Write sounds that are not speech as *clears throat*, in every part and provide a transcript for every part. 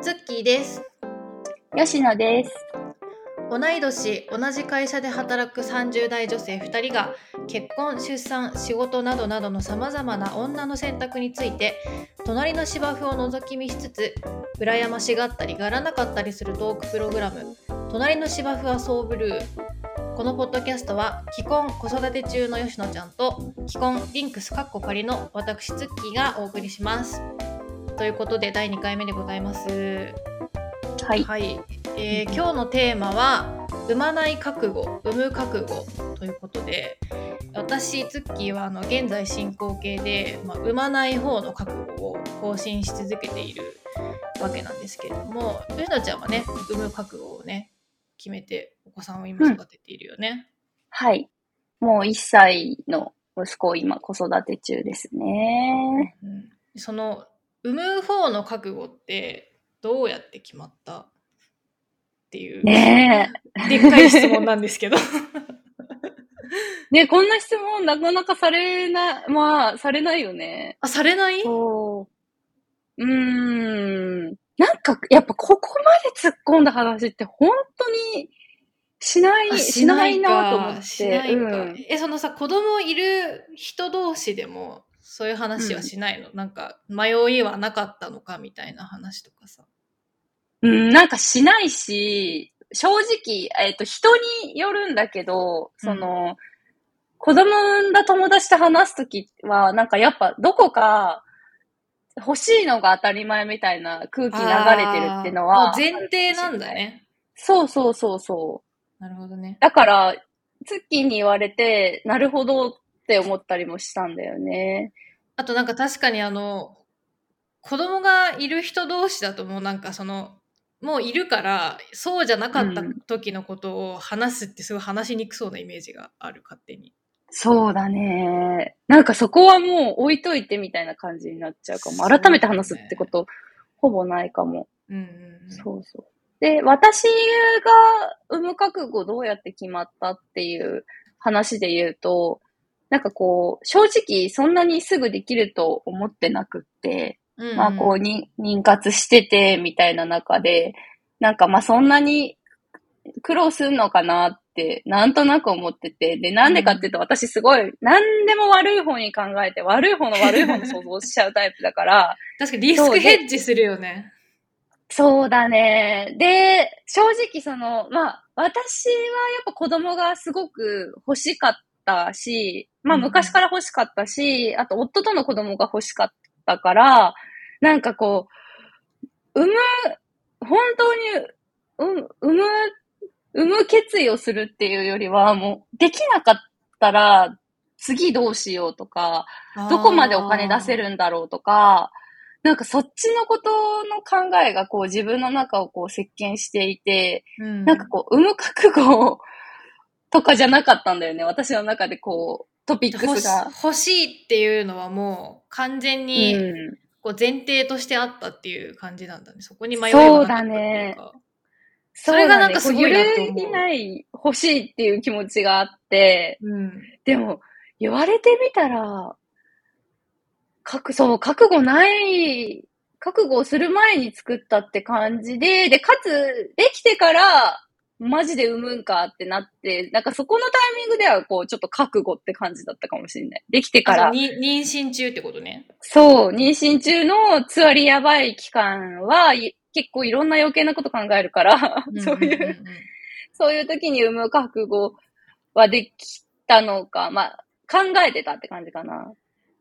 ツッキーです。吉野です。同い年、同じ会社で働く30代女性2人が結婚、出産、仕事などなどのさまざまな女の選択について隣の芝生を覗き見しつつ羨ましがったりがらなかったりするトークプログラム「隣の芝生はそうブルー」このポッドキャストは既婚子育て中の吉野ちゃんと既婚リンクスカッコ仮の私ツッキーがお送りします。ということで第2回目でございます。はい。はい、えー今日のテーマは産まない覚悟産む覚悟ということで私ツッキーはあの現在進行形で、まあ、産まない方の覚悟を更新し続けているわけなんですけれども吉野ちゃんはね産む覚悟をね決めてお子さんを今育てているよね。はい。もう1歳の息子を今子育て中ですね。うん、その産む方の覚悟ってどうやって決まったっていう、ねでっかい質問なんですけど。え。ねこんな質問なかなかされな、まあ、されないよね。あ、されない？そう。うーん。なんか、やっぱここまで突っ込んだ話って本当にしない、あしないなと思って。しないかうんえ、そのさ、子供いる人同士でも、そういう話はしないの、なんか、迷いはなかったのかみたいな話とかさ。うん、なんかしないし、正直、えっ、と、人によるんだけど、その、子供産んだ友達と話すときは、なんかやっぱどこか欲しいのが当たり前みたいな空気流れてるっていうのは。前提なんだね。そうそうそうそう。なるほどね。だから、ツッキーに言われて、なるほどって思ったりもしたんだよね。あとなんか確かにあの、子供がいる人同士だともうなんかその、もういるから、そうじゃなかったうん時のことを話すってすごい話しにくそうなイメージがある、勝手に。そうだね。なんかそこはもう置いといてみたいな感じになっちゃうかも。改めて話すってこと、ほぼないかも。うんうんうん。そうそう。で、私が産む覚悟どうやって決まったっていう話で言うと、なんかこう、正直そんなにすぐできると思ってなくって、うんうんまあこうに、妊活しててみたいな中で、なんかまあそんなに苦労するのかなって、なんとなく思ってて、で、なんでかっていうと私すごい、何でも悪い方に考えて、悪い方の悪い方の想像しちゃうタイプだから、確かにリスクヘッジするよね。そうだね。で、正直その、まあ、私はやっぱ子供がすごく欲しかったし、まあ昔から欲しかったし、あと夫との子供が欲しかったから、なんかこう、産む、本当に、うん、産む、産む決意をするっていうよりは、もう、できなかったら、次どうしようとか、どこまでお金出せるるんだろうとか、なんかそっちのことの考えがこう自分の中をこう席巻していて、うん、なんかこう、産む覚悟とかじゃなかったんだよね。私の中でこう、トピックスが。欲しいっていうのはもう完全にうん。こう前提としてあったっていう感じなんだね。そこに迷いはなかったっていうか。それがなんかすごいなと思うそうだねこ揺るぎない、欲しいっていう気持ちがあって、うん。でも、言われてみたら、覚、そう、覚悟ない、覚悟をする前に作ったって感じで、で、かつ、できてから、マジで産むんかってなって、なんかそこのタイミングでは、こう、ちょっと覚悟って感じだったかもしれない。できてから妊娠中ってことね。そう、妊娠中のつわりやばい期間は、い結構いろんな余計なこと考えるから、そういんんんう、そういう時に産む覚悟はできたのか、まあ、考えてたって感じかな。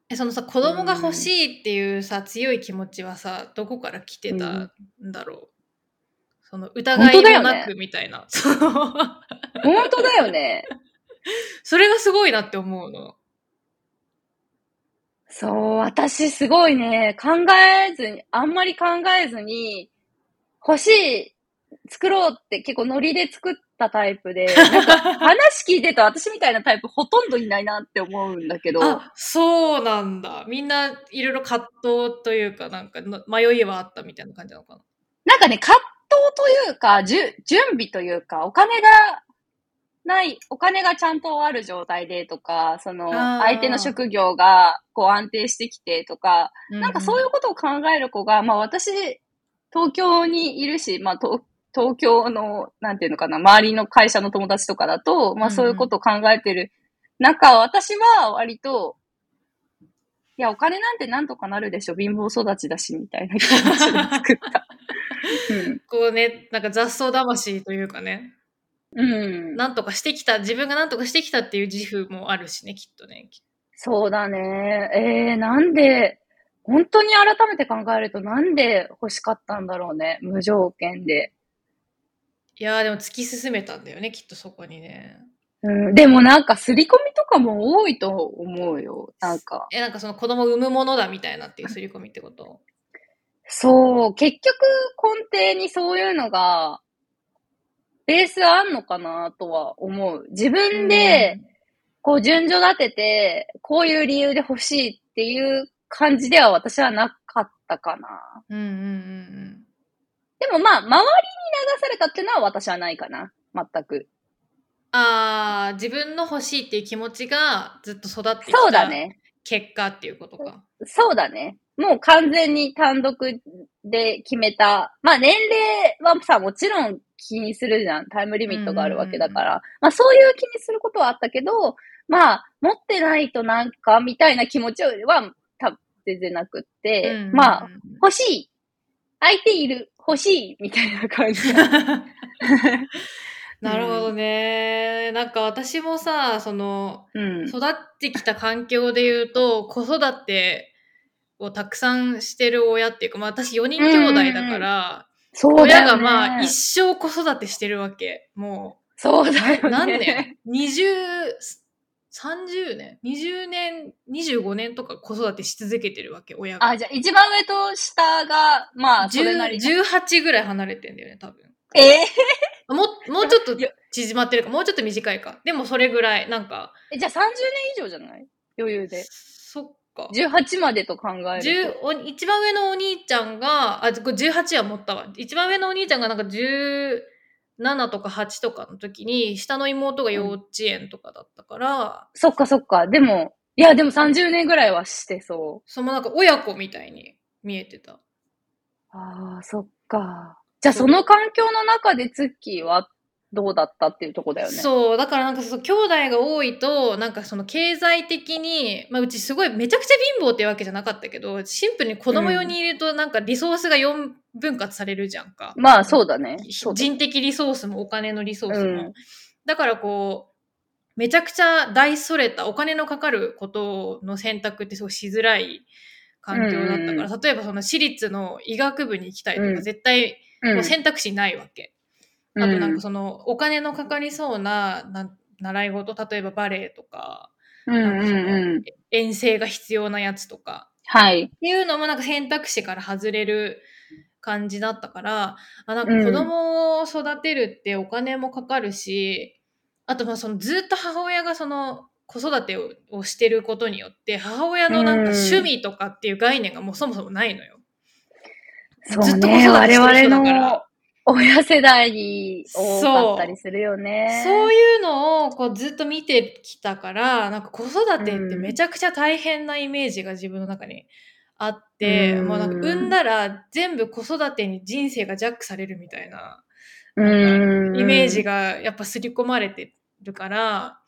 え、そのさ、子供が欲しいっていうさ、強い気持ちはさ、どこから来てたんだろう？その疑いもなくみたいな。*laughs* 本当だよね。それがすごいなって思うの。そう、私すごいね、考えずに、あんまり考えずに、欲しい、作ろうって結構ノリで作ったタイプで、なんか *laughs* 話聞いてると私みたいなタイプほとんどいないなって思うんだけど、あ、そうなんだ。みんないろいろ葛藤というか、なんかの迷いはあったみたいな感じなのかな。なんかね、葛藤というか、じゅ準備というか、お金がない、お金がちゃんとある状態でとか、その、相手の職業がこう安定してきてとか、なんかそういうことを考える子が、まあ私東京にいるし、まあ、東東京の、なんていうのかな、周りの会社の友達とかだと、まあそういうことを考えてる中、私は割と、いや、お金なんてなんとかなるでしょ、貧乏育ちだし、みたいな気持ちで作った。*laughs* こうね、なんか雑草魂というかね、うん。うん。なんとかしてきた、自分がなんとかしてきたっていう自負もあるしね、きっとね。そうだね。えー、なんで、本当に改めて考えるとなんで欲しかったんだろうね。無条件で。いやーでも突き進めたんだよね、きっとそこにね。うん、でもなんか、刷り込みとかも多いと思うよ。なんか。え、なんかその子供産むものだみたいなっていう刷り込みってこと？そう、結局根底にそういうのが、ベースあんのかなとは思う。自分で、こう順序立てて、こういう理由で欲しいっていう感じでは私はなかったかな。うん、うんうんうんでもまあ、周りに流されたっていうのは私はないかな。全く。あー、自分の欲しいっていう気持ちがずっと育ってきそうだたね。結果っていうことか。そうだね。もう完全に単独で決めた。まあ年齢はさ、もちろん気にするじゃん。タイムリミットがあるわけだから。まあそういう気にすることはあったけど、まあ持ってないとなんかみたいな気持ちは多分全然なくって、うんまあ欲しい。相手いる。欲しい。みたいな感じだ。*laughs* なるほどね。なんか私もさ、その、うん。育ってきた環境で言うと、子育てをたくさんしてる親っていうか、まあ私4人兄弟だから、そうだ親。がまあ一生子育てしてるわけ。もそうだよう、ね。何年 ?20、30年 ?20 年、25年とか子育てし続けてるわけ、親が。あ、じゃあ一番上と下が、まあ、それなりに。10 18ぐらい離れてんだよね、多分。ええもう、もうちょっと縮まってるか、もうちょっと短いか。でもそれぐらい、なんか、えじゃあ30年以上じゃない？余裕で。そっか。18までと考える10と。お一番上のお兄ちゃんが、あ、これ18は持ったわ。一番上のお兄ちゃんがなんか17とか8とかの時に、下の妹が幼稚園とかだったから、そっかそっか。でも、いや、でも30年ぐらいはしてそそのなんか親子みたいに見えてた。う。ああ、そっか。じゃあその環境の中でツッキーはどうだったっていうとこだよね。そう、だからなんかそう、兄弟が多いと、なんかその経済的に、まあうちすごいめちゃくちゃ貧乏っていうわけじゃなかったけど、シンプルに子供用にいるとなんかリソースが4分割されるじゃんか。まあそうだね。人的リソースもお金のリソースも。うんだからこう、めちゃくちゃ大それたお金のかかることの選択ってすごいしづらい環境だったから、うん例えばその私立の医学部に行きたいとか、うん絶対うんもう選択肢ないわけ。あとなんかそのお金のかかりそうなな習い事、例えばバレエとか、なんか。遠征が必要なやつとか、はい。っていうのもなんか選択肢から外れる感じだったから、あなんか子供を育てるってお金もかかるし、あとまあそのずっと母親がその子育てををしてることによって、母親のなんか趣味とかっていう概念がもうそもそもないのよ。そうずっと子ね。育て我してる人々だからの親世代に多かったりするよね。そういうのをこうずっと見てきたから、なんか子育てってめちゃくちゃ大変なイメージが自分の中にあって、うんもうなんか産んだら全部子育てに人生がジャックされるみたいなうん。イメージがやっぱ刷り込まれてるから、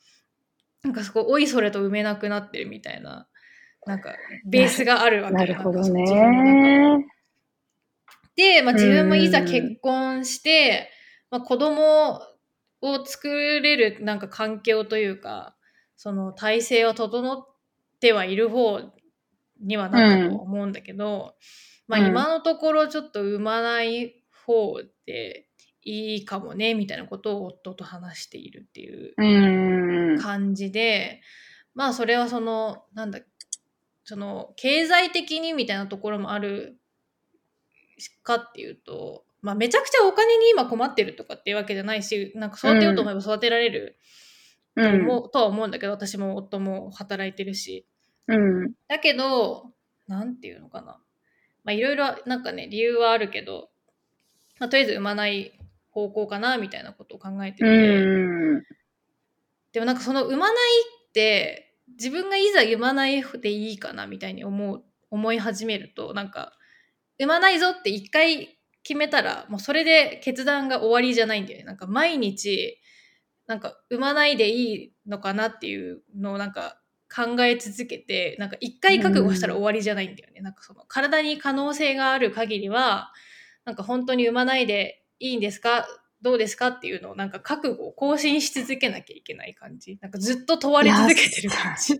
なんかそこ、おいそれと埋めなくなってるみたいな、なんかベースがあるわけなるほどね。で、まあ、自分もいざうん結婚して、まあ、子供を作れるなんか環境というか、その体制は整ってはいる方にはなったと思うんだけど、まあうん今のところちょっと産まない方でいいかもね、みたいなことを夫と話しているっていううん。感じで、まあそれはその、なんだ、その経済的にみたいなところもあるかっていうと、まあめちゃくちゃお金に今困ってるとかっていうわけじゃないし、なんか育てようと思えば育てられるとうん。思う,、とは思うんだけど、私も夫も働いてるし。うん。だけど、なんていうのかな。まあいろいろなんかね、理由はあるけど、まあとりあえず産まない方向かなみたいなことを考えてて、うん。でもなんかその産まないって自分がいざ産まないでいいかなみたいに思う思い始めるとなんか産まないぞって一回決めたらもうそれで決断が終わりじゃないんだよねなんか毎日なんか産まないでいいのかなっていうのをなんか考え続けてなんか一回覚悟したら終わりじゃないんだよね、なんかその体に可能性がある限りはなんか本当に産まないでいいんですか？どうですかっていうのをなんか覚悟を更新し続けなきゃいけない感じ。なんかずっと問われ続けてる感じ。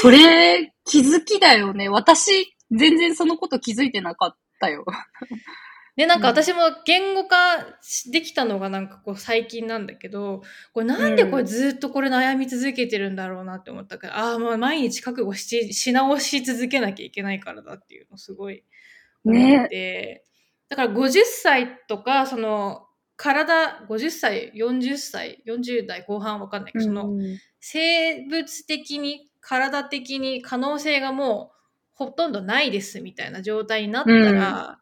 それ、気づきだよね。私、全然そのこと気づいてなかったよ。で、なんか私も言語化できたのがなんかこう最近なんだけど、これなんでこれずっとこれ悩み続けてるんだろうなって思ったから、ああ、もう毎日覚悟し、し直し続けなきゃいけないからだっていうのすごい思って、だから50歳とか、その、体、50歳、40歳、40代後半わかんないけど、その、うん。生物的に、体的に可能性がもうほとんどないですみたいな状態になったら、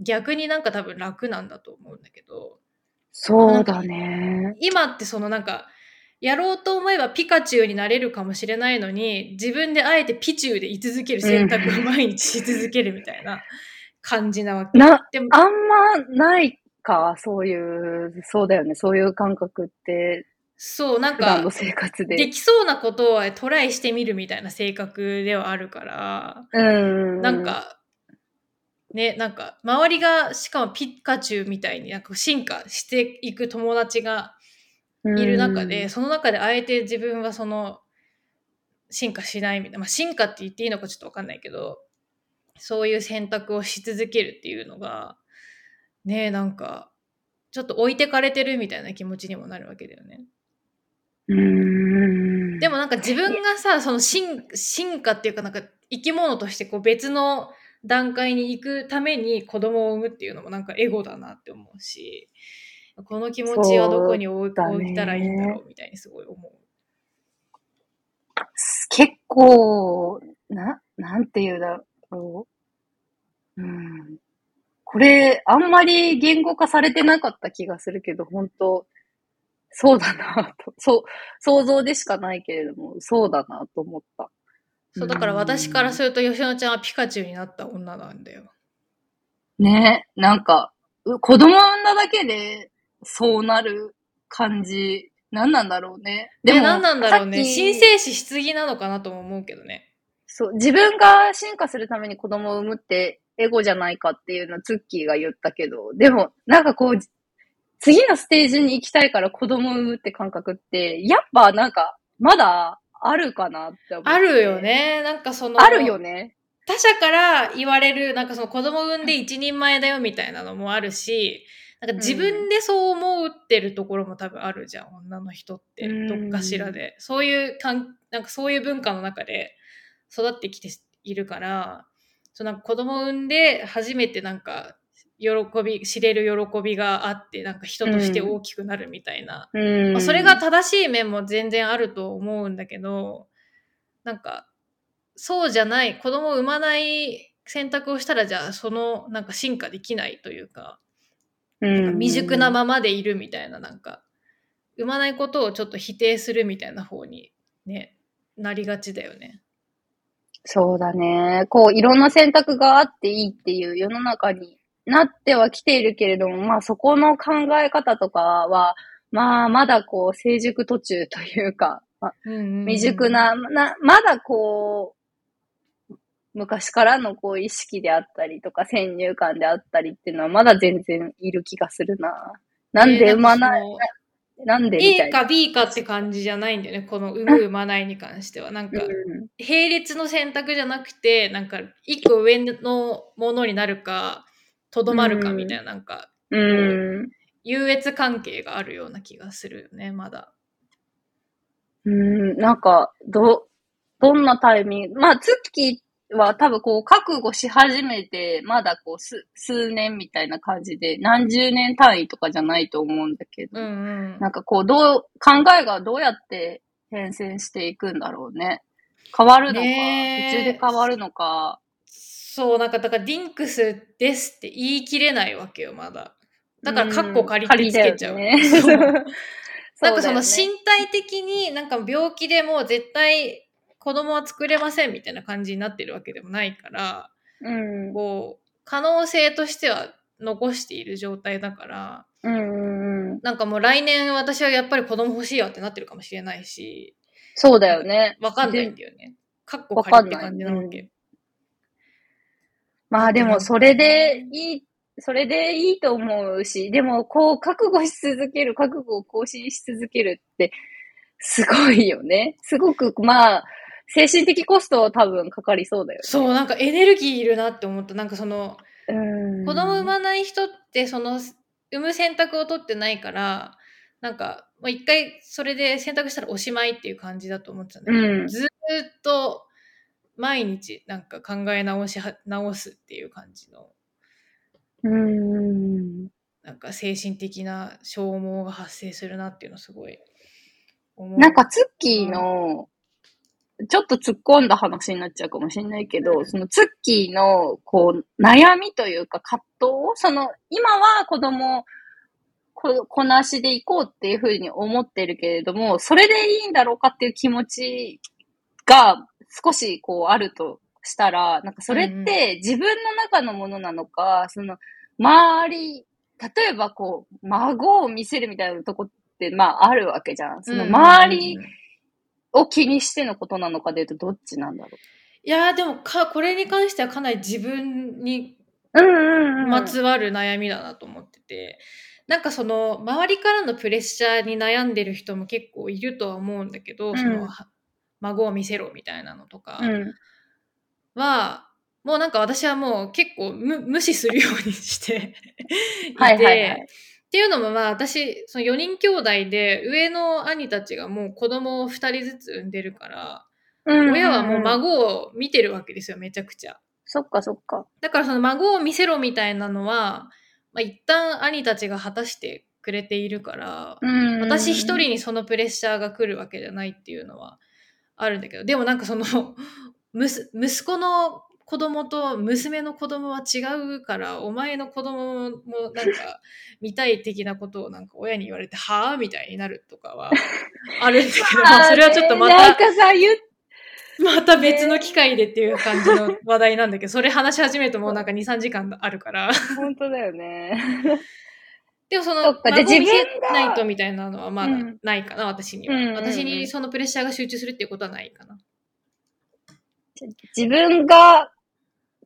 逆になんか多分楽なんだと思うんだけど、そうだね。今ってそのなんか、やろうと思えばピカチュウになれるかもしれないのに、自分であえてピチュウで居続ける選択を毎日し続けるみたいな *laughs* 感じなわけ。な、でも、あんまないか、そういう、そうだよね。そういう感覚って、そう、なんか普段の、生活で。できそうなことをトライしてみるみたいな性格ではあるから、うん。なん、か、ね、なんか、周りが、しかもピカチュウみたいになんか進化していく友達がいる中で、その中であえて自分はその、進化しないみたいな、まあ、進化って言っていいのかちょっとわかんないけど、そういう選択をし続けるっていうのが、ね、なんか、ちょっと置いてかれてるみたいな気持ちにもなるわけだよね。うん。でもなんか自分がさ、その進進化っていうかなんか生き物としてこう別の段階に行くために子供を産むっていうのもなんかエゴだなって思うし、この気持ちはどこに置い,、たらいいんだろうみたいにすごい思う。結構、な、なんて言うだろう。うん。これ、あんまり言語化されてなかった気がするけど、本当そうだなと。そう、想像でしかないけれども、そうだなと思った。そう、だから私からすると吉野ちゃんはピカチュウになった女なんだよ。ね、なんか、う子供産んだだけで、そうなる感じ、何なんだろうね。でも何なんだろうね。さっき新生児しすぎなのかなとも思うけどね。そう、自分が進化するために子供を産むってエゴじゃないかっていうのはツッキーが言ったけど、でも、なんかこう、次のステージに行きたいから子供を産むって感覚って、やっぱなんか、まだあるかなって思って。あるよ。ね。なんかその。あるよね。他者から言われる、なんかその子供産んで一人前だよみたいなのもあるし、なんか自分でそう思ってるところも多分あるじゃん、女の人って。うんどっかしらで。そういうかん、なんかそういう文化の中で育ってきているから、そうなんか子供産んで初めてなんか、喜び、知れる喜びがあって、なんか人として大きくなるみたいな。うん。まあ、それが正しい面も全然あると思うんだけど、なんか、そうじゃない、子供を産まない選択をしたら、じゃあ、その、なんか進化できないというか、うん、未熟なままでいるみたいな、なんか、産まないことをちょっと否定するみたいな方にね、なりがちだよね。そうだね。こう、いろんな選択があっていいっていう世の中になってはきているけれども、まあそこの考え方とかは、まあまだこう、成熟途中というか、まあ未熟。な、な、まだこう、昔からのこう意識であったりとか先入観であったりっていうのはまだ全然いる気がするな。なんで産まない、い。なんでみた A いな。か B かって感じじゃないんだよね、この産む産まないに関しては。なんか、うん並列の選択じゃなくて、なんか、一個上のものになるか、とどまるかみたいな、なんか、うん。優越関係があるような気がするよね、まだ。うん、なんか、ど、どんなタイミング、まあ、ツッキーは多分こう、覚悟し始めて、まだこう、す、数年みたいな感じで、何十年単位とかじゃないと思うんだけど、うんうん。なんかこう、どう、考えがどうやって変遷していくんだろうね。変わるのか、途中で変わるのか。そう、なんか、だから、ディンクスですって言い切れないわけよ、まだ。だから、うんカッコ借りてつけちゃう。うね *laughs* なんかその身体的になんか病気でもう絶対子供は作れませんみたいな感じになってるわけでもないから、うん。こう、可能性としては残している状態だから、うんうんうん。なんかもう来年私はやっぱり子供欲しいわってなってるかもしれないし、そうだよね。わかんないんだよね。かっこわ仮って感じなわけ。うまあでも、それでいい、それでいいと思うし、でも、こう、覚悟し続ける、覚悟を更新し続けるって、すごいよね。すごく、まあ、精神的コストは多分かかりそうだよね。そう、なんかエネルギーいるなって思った。なんかその、うん。子供産まない人ってその産む選択を取ってないからなんかもう一回それで選択したらおしまいっていう感じだと思ってたんだけど、うんずーっと毎日なんか考え直しは直すっていう感じのうん。なんか精神的な消耗が発生するなっていうのすごい思う。なんか、ツッキーの、ちょっと突っ込んだ話になっちゃうかもしれないけど、そのツッキーの、こう、悩みというか葛藤その、今は子供、こ、こなしでいこうっていうふうに思ってるけれども、それでいいんだろうかっていう気持ちが少しこうあるとしたら、なんかそれって自分の中のものなのか、その、周り、例えばこう、孫を見せるみたいなとこって、まああるわけじゃん。その周りを気にしてのことなのかで言うとどっちなんだろいやーでもかこれに関してはかなり自分にう。うんうんまつわる悩みだなと思ってて、なんかその周りからのプレッシャーに悩んでる人も結構いるとは思うんだけど、うんそのは孫を見せろみたいなのとかうん。は、もうなんか私はもう結構無無視するようにして *laughs* いて、はいはいはいっていうのもまあ私その4人兄弟で上の兄たちがもう子供を2人ずつ産んでるから、うん親はもう孫を見てるわけですよめちゃくちゃ。そっかそっか。だからその孫を見せろみたいなのは、まあ、一旦兄たちが果たしてくれているから、うん私一人にそのプレッシャーが来るわけじゃないっていうのはあるんだけど、でもなんかその、*laughs* 息子の子供と娘の子供は違うから、お前の子供もなんか見たい的なことをなんか親に言われて、はぁみたいになるとかは *laughs* あるんだけど、まあそれはちょっとまなんた、かさ、言っまた別の機会でっていう感じの話題なんだけど、それ話し始めるともうなんか2、3時間あるから。本当だよね。でもその、そっかじゃあ孫を見せ自分が。ないとみたいなのはまだうん。ないかな、私には、うんうんうん。私にそのプレッシャーが集中するっていうことはないかな。自分が、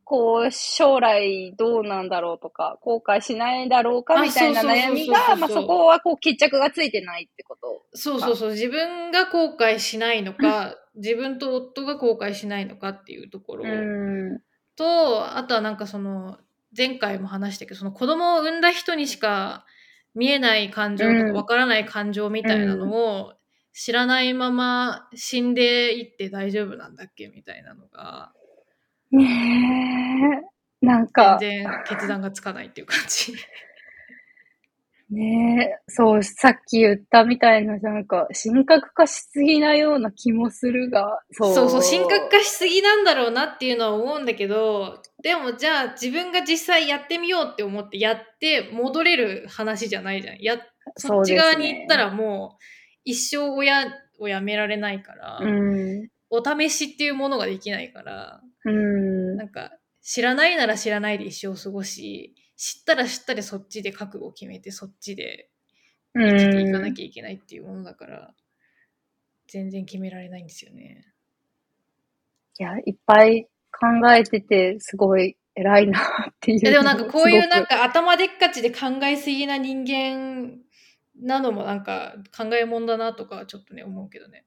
こう、将来どうなんだろうとか、後悔しないだろうかあみたいなそうそうそうそう悩みが、まあそこはこう決着がついてないってこと。そうそうそう、自分が後悔しないのか、自分と夫が後悔しないのかっていうところ。ん。と、あとはなんかその、前回も話したけど、その子供を産んだ人にしか見えない感情とうんかわからない感情みたいなのを知らないまま死んでいって大丈夫なんだっけみたいなのが、ねえ。なんか、全然決断がつかないっていう感じ。ねえ、そう、さっき言ったみたいな、なんか、神格化しすぎなような気もするが、そう。そうそう、神格化しすぎなんだろうなっていうのは思うんだけど、でもじゃあ自分が実際やってみようって思ってやって戻れる話じゃないじゃん。や、そっち側に行ったらもう一生親をやめられないから、うん。お試しっていうものができないから、うんなんか知らないなら知らないで一生過ごし、知ったら知ったでそっちで覚悟を決めてそっちで生きていかなきゃいけないっていうものだから、全然決められないんですよね。いや、いっぱい考えてて、すごい偉いなっていう。でもなんかこういうなんか、か頭でっかちで考えすぎな人間なのもなんか考えもんだなとかはちょっとね思うけどね。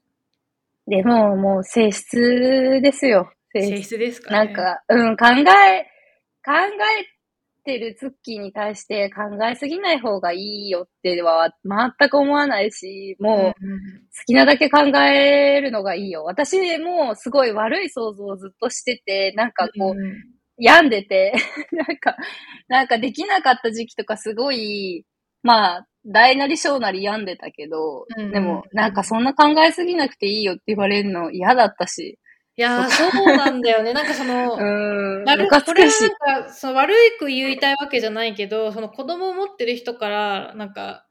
でももう性質ですよ。性。質ですかね。なんか、うん、考え、考えてるツッキーに対して考えすぎない方がいいよっては全く思わないし、もう、好きなだけ考えるのがいいよ。私もすごい悪い想像をずっとしてて、なんかこう、病んでて、*laughs* なんか、なんかできなかった時期とかすごい、まあ、大なり小なり病んでたけど、でも、なんかそんな考えすぎなくていいよって言われるの嫌だったし、いやーそうなんだよね。なんかその、*laughs* うーん、悪これは。なんかその悪く言いたいわけじゃないけど、その子供を持ってる人から、なんか、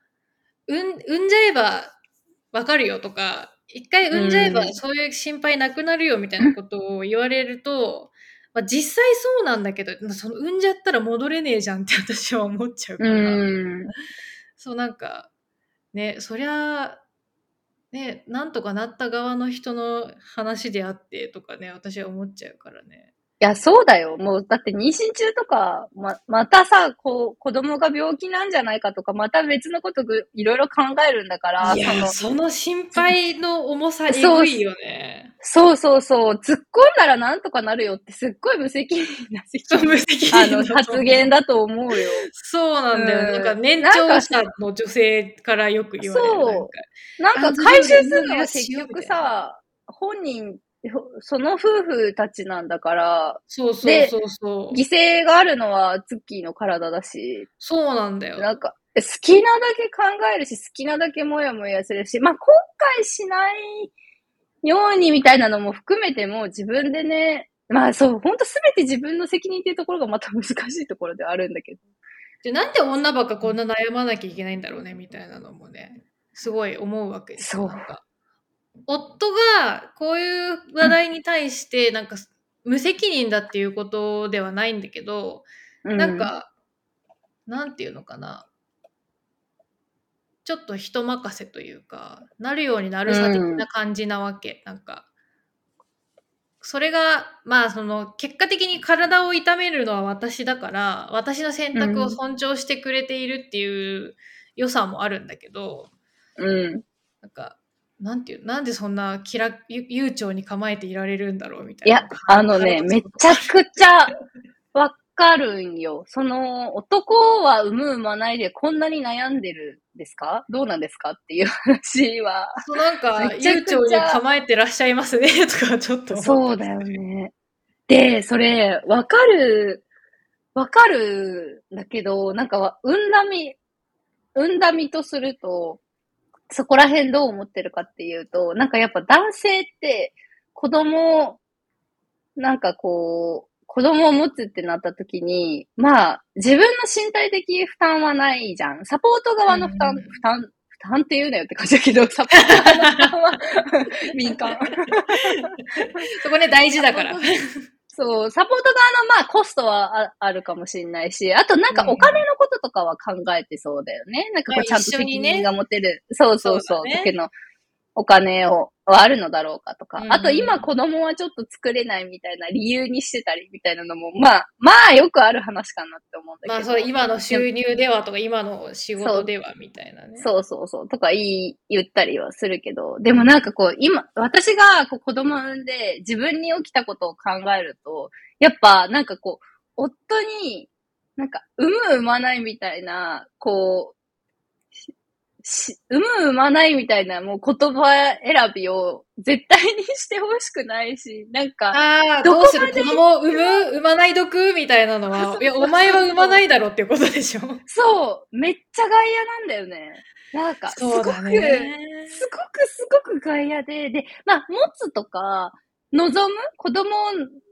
うん、産んじゃえばわかるよとか、一回産んじゃえばうんそういう心配なくなるよみたいなことを言われると、まあ、実際そうなんだけど、その産んじゃったら戻れねえじゃんって私は思っちゃうかうら。ん。そうなんか、ね、そりゃ、ね、なんとかなった側の人の話であってとかね、私は思っちゃうからね。いや、そうだよ。もう、だって妊娠中とか、ま、またさ、こう、子供が病気なんじゃないかとか、また別のことぐいろいろ考えるんだから、いや、そのその心配の重さ、えそうぐいよね。そうそうそう、突っ込んだらなんとかなるよってすっごい無責任な無責あの、任だと思う発言だと思うよ。そうなんだよ。うんなんか年長者の女性からよく言われる。そうなんか回収するのはあ結局さ、本人、その夫婦たちなんだから、そうそうでそうそう。犠牲があるのはツッキーの体だし、そうなんだよ。なんか、好きなだけ考えるし、好きなだけもやもやするし、まあ、後悔しないようにみたいなのも含めても自分でね、まあそう、ほんとすべて自分の責任っていうところがまた難しいところではあるんだけど。でなんで女ばっかこんな悩まなきゃいけないんだろうねみたいなのもね、すごい思うわけですよ。そうなんか夫がこういう話題に対して、なんか無責任だっていうことではないんだけど、うなん、か、なんていうのかな。ちょっと人任せというか、なるようになるさ的な感じなわけ。なんか、それが、まあ、その、結果的に体を痛めるのは私だから、私の選択を尊重してくれているっていう良さもあるんだけど、うん。なんか、なんていう、なんでそんな気楽、ゆ悠長に構えていられるんだろうみたいな。いや、あのね、めちゃゃくちゃわかるんよ。その、男は産む産まないでこんなに悩んでるんですか？どうなんですかっていう話は。そうなんか、悠長に構えてらっしゃいますね、とかちょっと思っ。そうだよね。で、それ、わかる、わかるんだけど、なんかわ、産んだみ、産んだ身とすると、そこら辺どう思ってるかっていうと、なんかやっぱ男性って子供、なんかこう、子供を持つってなった時に、まあ、自分の身体的負担はないじゃん。サポート側の負担、うん負担、負担って言うなよって感じだけど、*laughs* サポート側の負担は敏感。*laughs* *laughs* そこね、大事だから。そう、サポート側のまあコストはああるかもしれないし、あとなんかお金のこととかは考えてそうだよね。なんかこまあうちゃんと責任が持てる。そうそうそう。そうだね時のお金を、はあるのだろうかとか。あと今子供はちょっと作れないみたいな理由にしてたりみたいなのも、まあ、まあよくある話かなって思うんだけど。まあそう、今の収入ではとか、今の仕事ではみたいなね。そうそうそう。とか言い、言ったりはするけど、でもなんかこう、今、私がこう子供産んで自分に起きたことを考えると、やっぱなんかこう、夫に、なんか、産む産まないみたいな、こう、しし産む産まないみたいなもう言葉選びを絶対にしてほしくないし、なんか、ああ、どうする？子供産む？産まないどく？みたいなのは、*laughs* いや、お前は産まないだろっていうことでしょ。そう、めっちゃ外野なんだよね。なんか、すごく、すごく、すごく外野で、で、まあ、持つとか、望む？子供を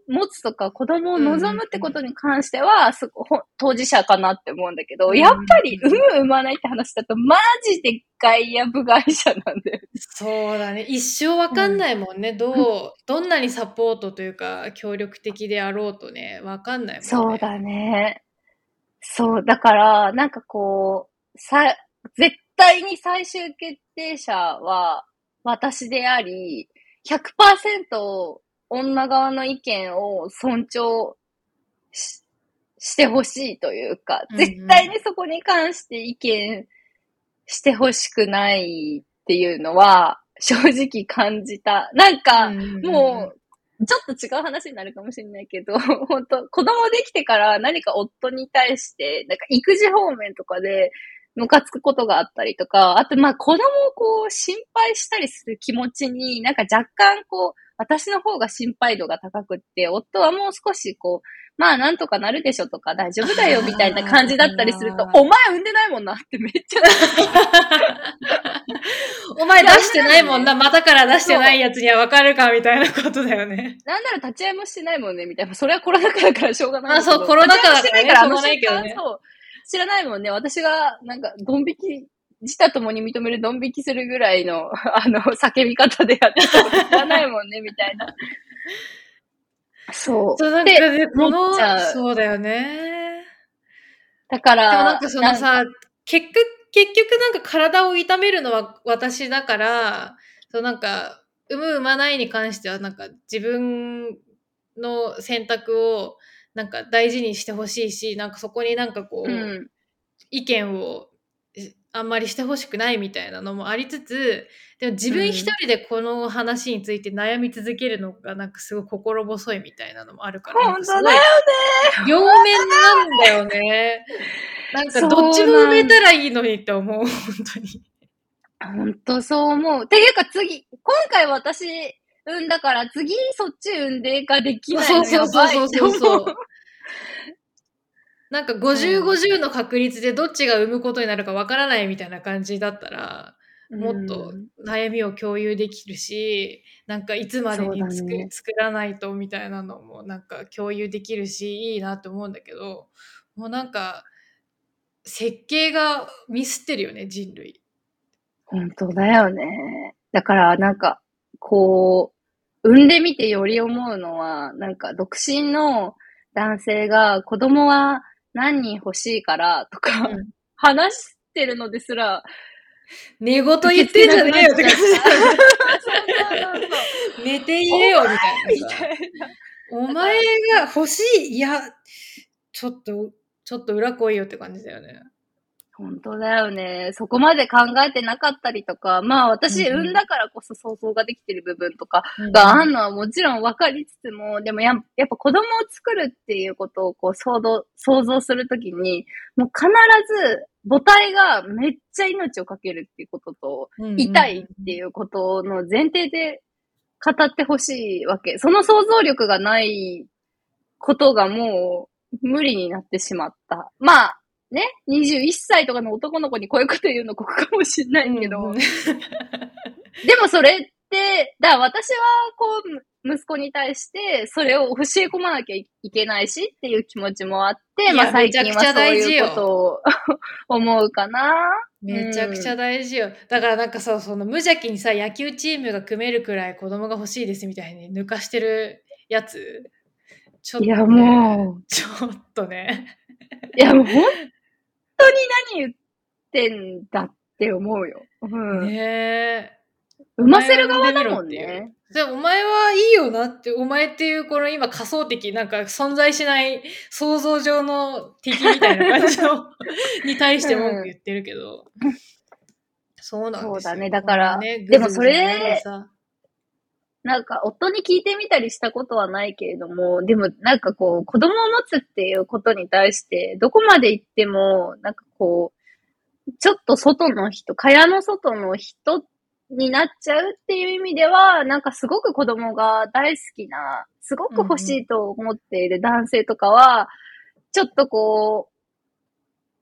持つとか、子供を望むってことに関しては、すごほ当事者かなって思うんだけど、うんやっぱり産む産まないって話だと、マジで外野部外者なんだよ。そうだね。一生わかんないもんね。どう、どんなにサポートというか、協力的であろうとね、わかんないもんね。そうだね。そう、だから、なんかこう、さ、絶対に最終決定者は私であり、100%女側の意見を尊重ししてほしいというか、絶対にそこに関して意見してほしくないっていうのは正直感じた。なんか、もう、ちょっと違う話になるかもしれないけど、*laughs* 本当子供できてから何か夫に対して、なんか育児方面とかで、ムカつくことがあったりとか、あとまあ子供をこう心配したりする気持ちに、なんか若干こう、私の方が心配度が高くって、夫はもう少しこう、まあなんとかなるでしょとか大丈夫だよみたいな感じだったりするとお前産んでないもんなって *laughs* めっちゃ *laughs* お前出してないもんな、またから出してないやつにはわかるかみたいなことだよね。なんなら立ち会いもしてないもんね、みたいな。それはコロナ禍だからしょうがない。あそうコロナ禍だからしてないから、あのしょうがないけどねそう。知らないもんね。私が、なんか、ドン引き、自他ともに認めるドン引きするぐらいの、*laughs* あの、叫び方でやってたこと知らないもんね、*laughs* みたいな。そう。そうなんかね、このそうだよね。だから、でもなんかそのさ、結局、結局なんか体を痛めるのは私だから、そうなんか、産む産まないに関してはなんか自分の選択をなんか大事にしてほしいし、なんかそこになんかこう、うん。意見をえあんまりしてほしくないみたいなのもありつつ、でも自分一人でこの話について悩み続けるのがなんかすごい心細いみたいなのもあるから、本当だよね。両面なんだよね。*laughs* なんかどっちも埋めたらいいのにって思う、本当に。本当そう思う。ていうか次、今回私産んだから次そっち産んでができないのそうそうそうそうそうやばいそう。*laughs* なんか50、50の確率でどっちが産むことになるかわからないみたいな感じだったら、もっと悩みを共有できるし、なんかいつまでに作,、ね作らないとみたいなのもなんか共有できるし、いいなと思うんだけど、もうなんか、設計がミスってるよね、人類。本当だよね。だからなんか、こう、産んでみてより思うのは、なんか独身の男性が子供は何人欲しいからとか、うん話してるのですら、寝言言ってんじゃねえよって感じ寝て言えよみたいみなさ。たいな。お前が欲しいいや、ちょっと、ちょっと裏来いよって感じだよね。本当だよね。そこまで考えてなかったりとか、まあ私産んだからこそ想像ができてる部分とかがあんのはもちろん分かりつつも、でもややっぱ子供を作るっていうことをこう想像想像するときに、もう必ず母体がめっちゃ命をかけるっていうことと、痛いっていうことの前提で語ってほしいわけ。その想像力がないことがもう無理になってしまった。まあ、ね、21歳とかの男の子にこういうこと言うのここかもしれないけど、うんうん *laughs* でもそれって、だから私はこう、息子に対してそれを教え込まなきゃいけないしっていう気持ちもあって、まあ最近めちゃくちゃはそういう大事よことを思うかな。*laughs* めちゃくちゃ大事よ。だからなんかさ、その無邪気にさ、野球チームが組めるくらい子供が欲しいですみたいに抜かしてるやつ？ちょっと、ね、いやもう、*laughs* ちょっとね。いやもう本当に何言ってんだって思うよ。うん。ねえ。産ませる側だもんお前は産んでみろってね。でお前はいいよなって、お前っていうこの今仮想的、なんか存在しない想像上の敵みたいな感じのに対して文句言ってるけど。そうなんですよ。そうだねだからねでもそれなんか、夫に聞いてみたりしたことはないけれども、でもなんかこう、子供を持つっていうことに対して、どこまで行っても、なんかこう、ちょっと外の人、蚊帳の外の人になっちゃうっていう意味では、なんかすごく子供が大好きな、すごく欲しいと思っている男性とかは、ちょっとこ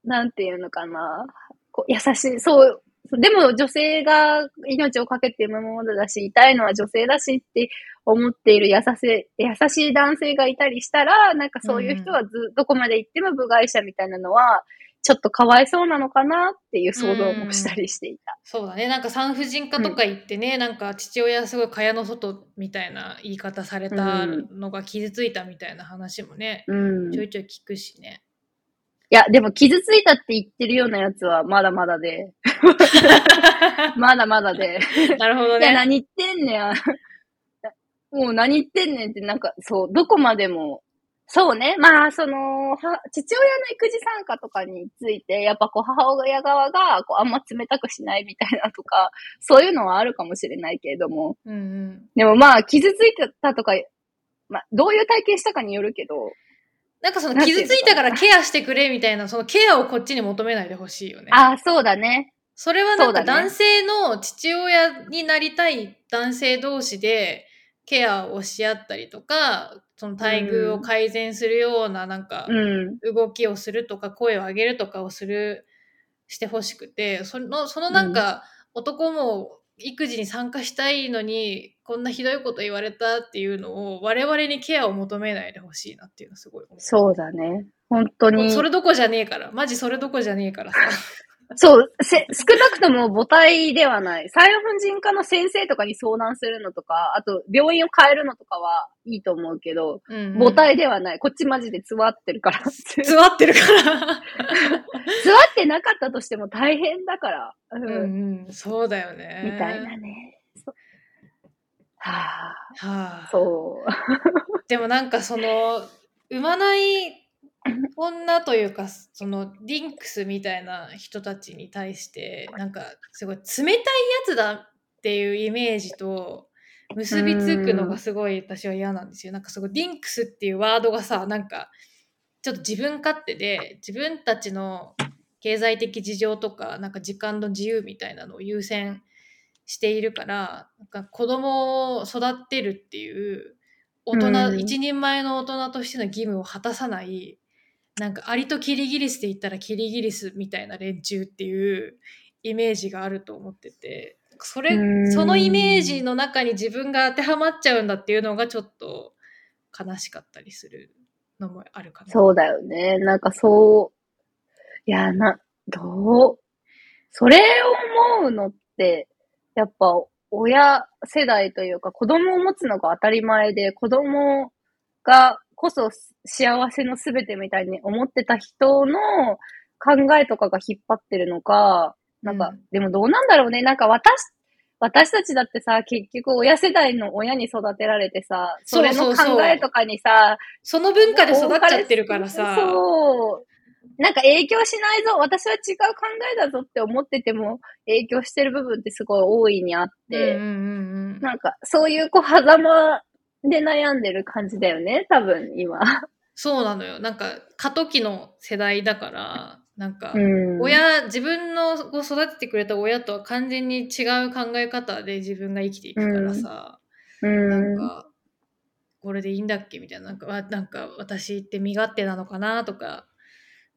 う、なんていうのかな、こう優しい、そう、でも女性が命をかけて産むものだし、痛いのは女性だしって思っている優しい、優しい男性がいたりしたら、なんかそういう人はず、どこまで行っても部外者みたいなのは、ちょっとかわいそうなのかなっていう想像もしたりしていた。そうだね。なんか産婦人科とか行ってね、なんか父親すごい蚊帳の外みたいな言い方されたのが傷ついたみたいな話もね、うん。いちょいちょい聞くしね。や、でも傷ついたって言ってるようなやつはまだまだで、*laughs* まだまだで。なるほどいや、ね。何言ってんねや。もう何言ってんねんって、なんか、そう、どこまでも、そうね。まあ、その、は父親の育児参加とかについて、やっぱこう、母親側が、こう、あんま冷たくしないみたいなとか、そういうのはあるかもしれないけれども。うんうん。でもまあ、傷ついたとか、まあ、どういう体験したかによるけど、なんかその傷ついたからケアしてくれみたいな、そのケアをこっちに求めないでほしいよね。ああ、そうだね。それはなんか男性の父親になりたい男性同士でケアをし合ったりとか、その待遇を改善するようななんかうん。動きをするとか声を上げるとかをする、してほしくて、その、そのなんか男も育児に参加したいのに、こんなひどいこと言われたっていうのを我々にケアを求めないでほしいなっていうのすごい。そうだね。本当に。それどこじゃねえから。マジそれどこじゃねえからさ。そう、せ、少なくとも母体ではない。産婦人科の先生とかに相談するのとか、あと病院を変えるのとかはいいと思うけど、うんうん母体ではない。こっちマジで詰まってるから。詰詰まってるから。*laughs* まってなかったとしても大変だから。うん。うんうん、そうだよね。みたいなね。はあ、はあ、そう。*laughs* でもなんかその産まない女というかそのリンクスみたいな人たちに対してなんかすごい冷たいやつだっていうイメージと結びつくのがすごい私は嫌なんですよ。なんかそのリンクスっていうワードがさなんかちょっと自分勝手で自分たちの経済的事情とかなんか時間の自由みたいなのを優先しているからなんか子供を育てるっていう大人、うん一人前の大人としての義務を果たさないなんかアリとキリギリスで言ったらキリギリスみたいな連中っていうイメージがあると思っててそれうんそのイメージの中に自分が当てはまっちゃうんだっていうのがちょっと悲しかったりするのもあるかな。そうだよね。なんかそう、いや、な、どう、それを思うのって、やっぱ親世代というか子供を持つのが当たり前で、子供がこそ幸せのすべてみたいに思ってた人の考えとかが引っ張ってるのか、なんか、うんでもどうなんだろうね。なんか私、私たちだってさ、結局親世代の親に育てられてさ、それの考えとかにさ、その文化で育っちゃってるからさ。そう。なんか影響しないぞ、私は違う考えだぞって思ってても、影響してる部分ってすごい大いにあって、うんうんうんうんなんかそういうこう、狭間で悩んでる感じだよね、多分今。そうなのよ。なんか過渡期の世代だから、なんか、うん。親、自分のこう育ててくれた親とは完全に違う考え方で自分が生きていくからさ、うん。なんか、これでいいんだっけ？みたいな、なんか、わなんか私って身勝手なのかな？とか、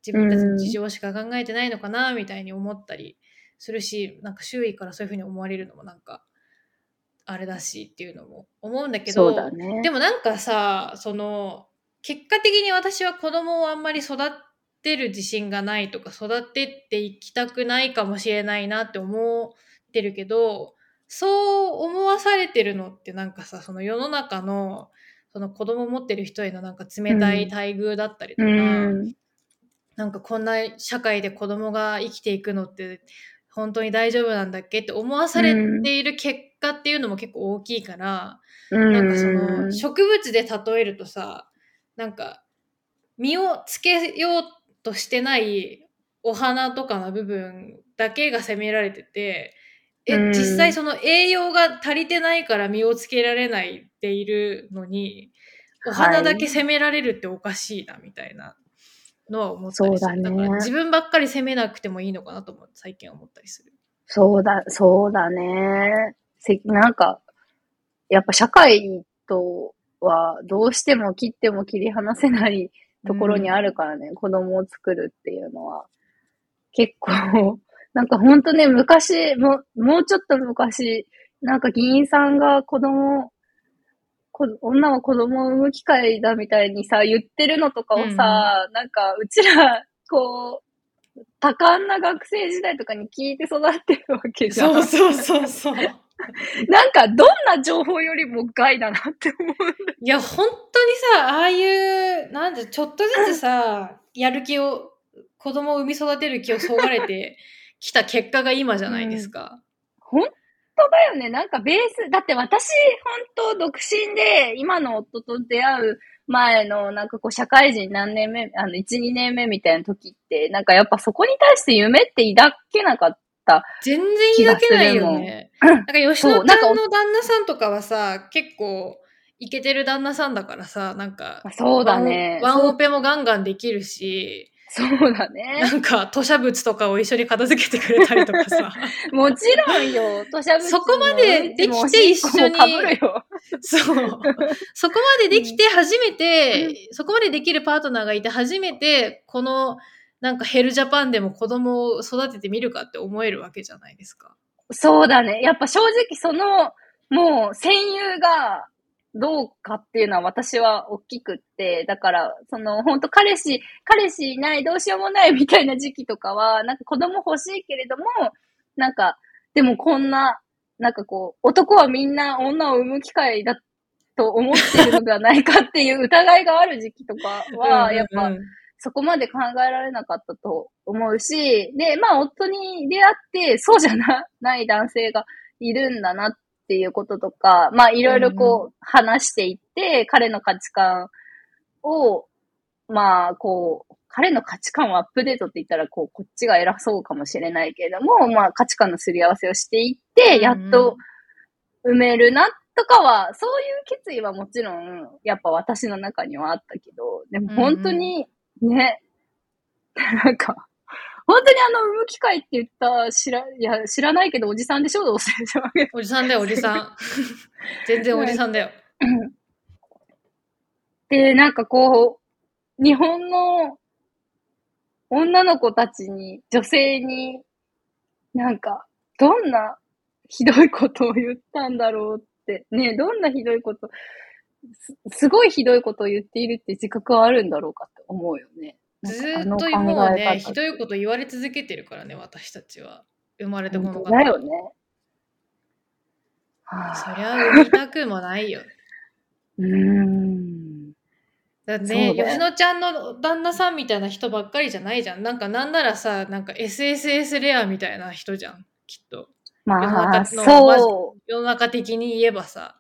自分たちの事情しか考えてないのかなみたいに思ったりするし、なんか周囲からそういうふうに思われるのもなんか、あれだしっていうのも思うんだけど、ね。でもなんかさその結果的に私は子供をあんまり育てる自信がないとか育てていきたくないかもしれないなって思ってるけどそう思わされてるのってなんかさその世の中のその子供を持ってる人へのなんか冷たい待遇だったりとか、うん。なんかこんな社会で子供が生きていくのって本当に大丈夫なんだっけって思わされている結果っていうのも結構大きいから、なんかその植物で例えるとさなんか実をつけようとしてないお花とかの部分だけが責められててえうん。実際その栄養が足りてないから実をつけられないっているのにお花だけ責められるっておかしいなみたいなのは思ったりするそうだねから自分ばっかり責めなくてもいいのかなと思最近思ったりする。そうだ、そうだね。せなんか、やっぱ社会とはどうしても切っても切り離せないところにあるからね、子供を作るっていうのは。結構、なんかほんとね、昔、もう、もうちょっと昔、なんか議員さんが子供、こ女は子供を産む機会だみたいにさ、言ってるのとかをさ、なんかうちら、こう、多感な学生時代とかに聞いて育ってるわけじゃん。そうそうそうそう。*laughs* なんか、どんな情報よりも害だなって思う。いや、本当にさ、ああいう、なんで、ちょっとずつさ、*laughs* やる気を、子供を産み育てる気をそがれてきた結果が今じゃないですか。本当だよね。なんかベース、だって私、本当独身で、今の夫と出会う前の、なんかこう、社会人何年目、あの、1、2年目みたいな時って、なんかやっぱそこに対して夢って抱けなかった。全然抱けないよね。なんか吉野ちんの旦那さんとかはさ、結構、イケてる旦那さんだからさ、なんか、そうだね。ワンオペもガンガンできるし、そうだねな。んか、吐砂物とかを一緒に片付けてくれたりとかさ。*laughs* もちろんよ。土砂物そこまでできて一緒に。そう。そこまでできて初めて、そこまでできるパートナーがいて初めて、この、なんかヘルジャパンでも子供を育ててみるかって思えるわけじゃないですか。そうだね。やっぱ正直その、もう戦友がどうかっていうのは私は大きくって、だから、その、本当彼氏、彼氏いない、どうしようもないみたいな時期とかは、なんか子供欲しいけれども、なんか、でもこんな、なんかこう、男はみんな女を産む機会だと思ってるのではないかっていう疑いがある時期とかは、やっぱ、そこまで考えられなかったと思うし、で、まあ、夫に出会って、そうじゃなない男性がいるんだなっていうこととか、まあ、いろいろこう、話していって、彼の価値観を、まあ、こう、彼の価値観をアップデートって言ったら、こう、こっちが偉そうかもしれないけれども、まあ、価値観のすり合わせをしていって、やっと埋めるなとかは、そういう決意はもちろん、やっぱ私の中にはあったけど、でも本当に、ね、なんか、本当にあの、産む機会って言った、知ら、いや、知らないけど、おじさんでしょどうせ。おじさんだよ、おじさん。*laughs* 全然おじさんだよ。で、なんかこう、日本の女の子たちに、女性に、なんか、どんなひどいことを言ったんだろうって、ね、どんなひどいこと、すすごいひどいことを言っているって自覚はあるんだろうかって思うよね。ずっと考もうね、ひどいこと言われ続けてるからね、私たちは。生まれてこの本方当だよね。はあそりゃ産みたくもないよ。うーん。だってね、だよ吉野ちゃんの旦那さんみたいな人ばっかりじゃないじゃん。なんかなんならさ、なんか SSS レアみたいな人じゃん、きっと。世のまあ、中のそう。世の中的に言えばさ。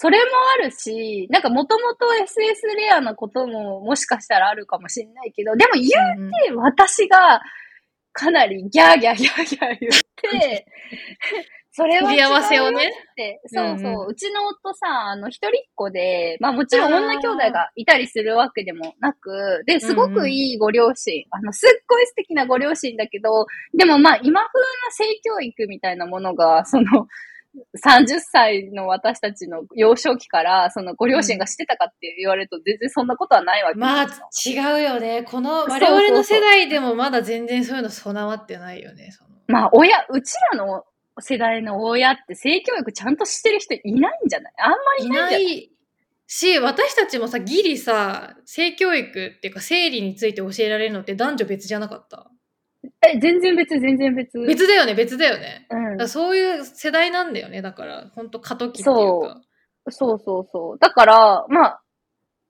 それもあるし、なんかもともと SS レアなことももしかしたらあるかもしれないけど、でも言ううんて私がかなりギャーギャーギャーギャー言って、*laughs* それは違合わせをね。そうそう。うちの夫さ、あの、一人っ子で、まあもちろん女兄弟がいたりするわけでもなく、で、すごくいいご両親、あの、すっごい素敵なご両親だけど、でもまあ今風な性教育みたいなものが、その、30歳の私たちの幼少期から、そのご両親がしてたかって言われると、全然そんなことはないわけまあ。違うよね。この我々の世代でもまだ全然そういうの備わってないよね。まあ、親、うちらの世代の親って性教育ちゃんとしてる人いないんじゃない？あんまりいいない？いし、私たちもさ、ギリさ、性教育っていうか生理について教えられるのって男女別じゃなかった？え、全然別、全然別。別だよね、別だよね。うんそういう世代なんだよね。だから、ほんと過渡期っていうか。そうそうそう。だから、まあ、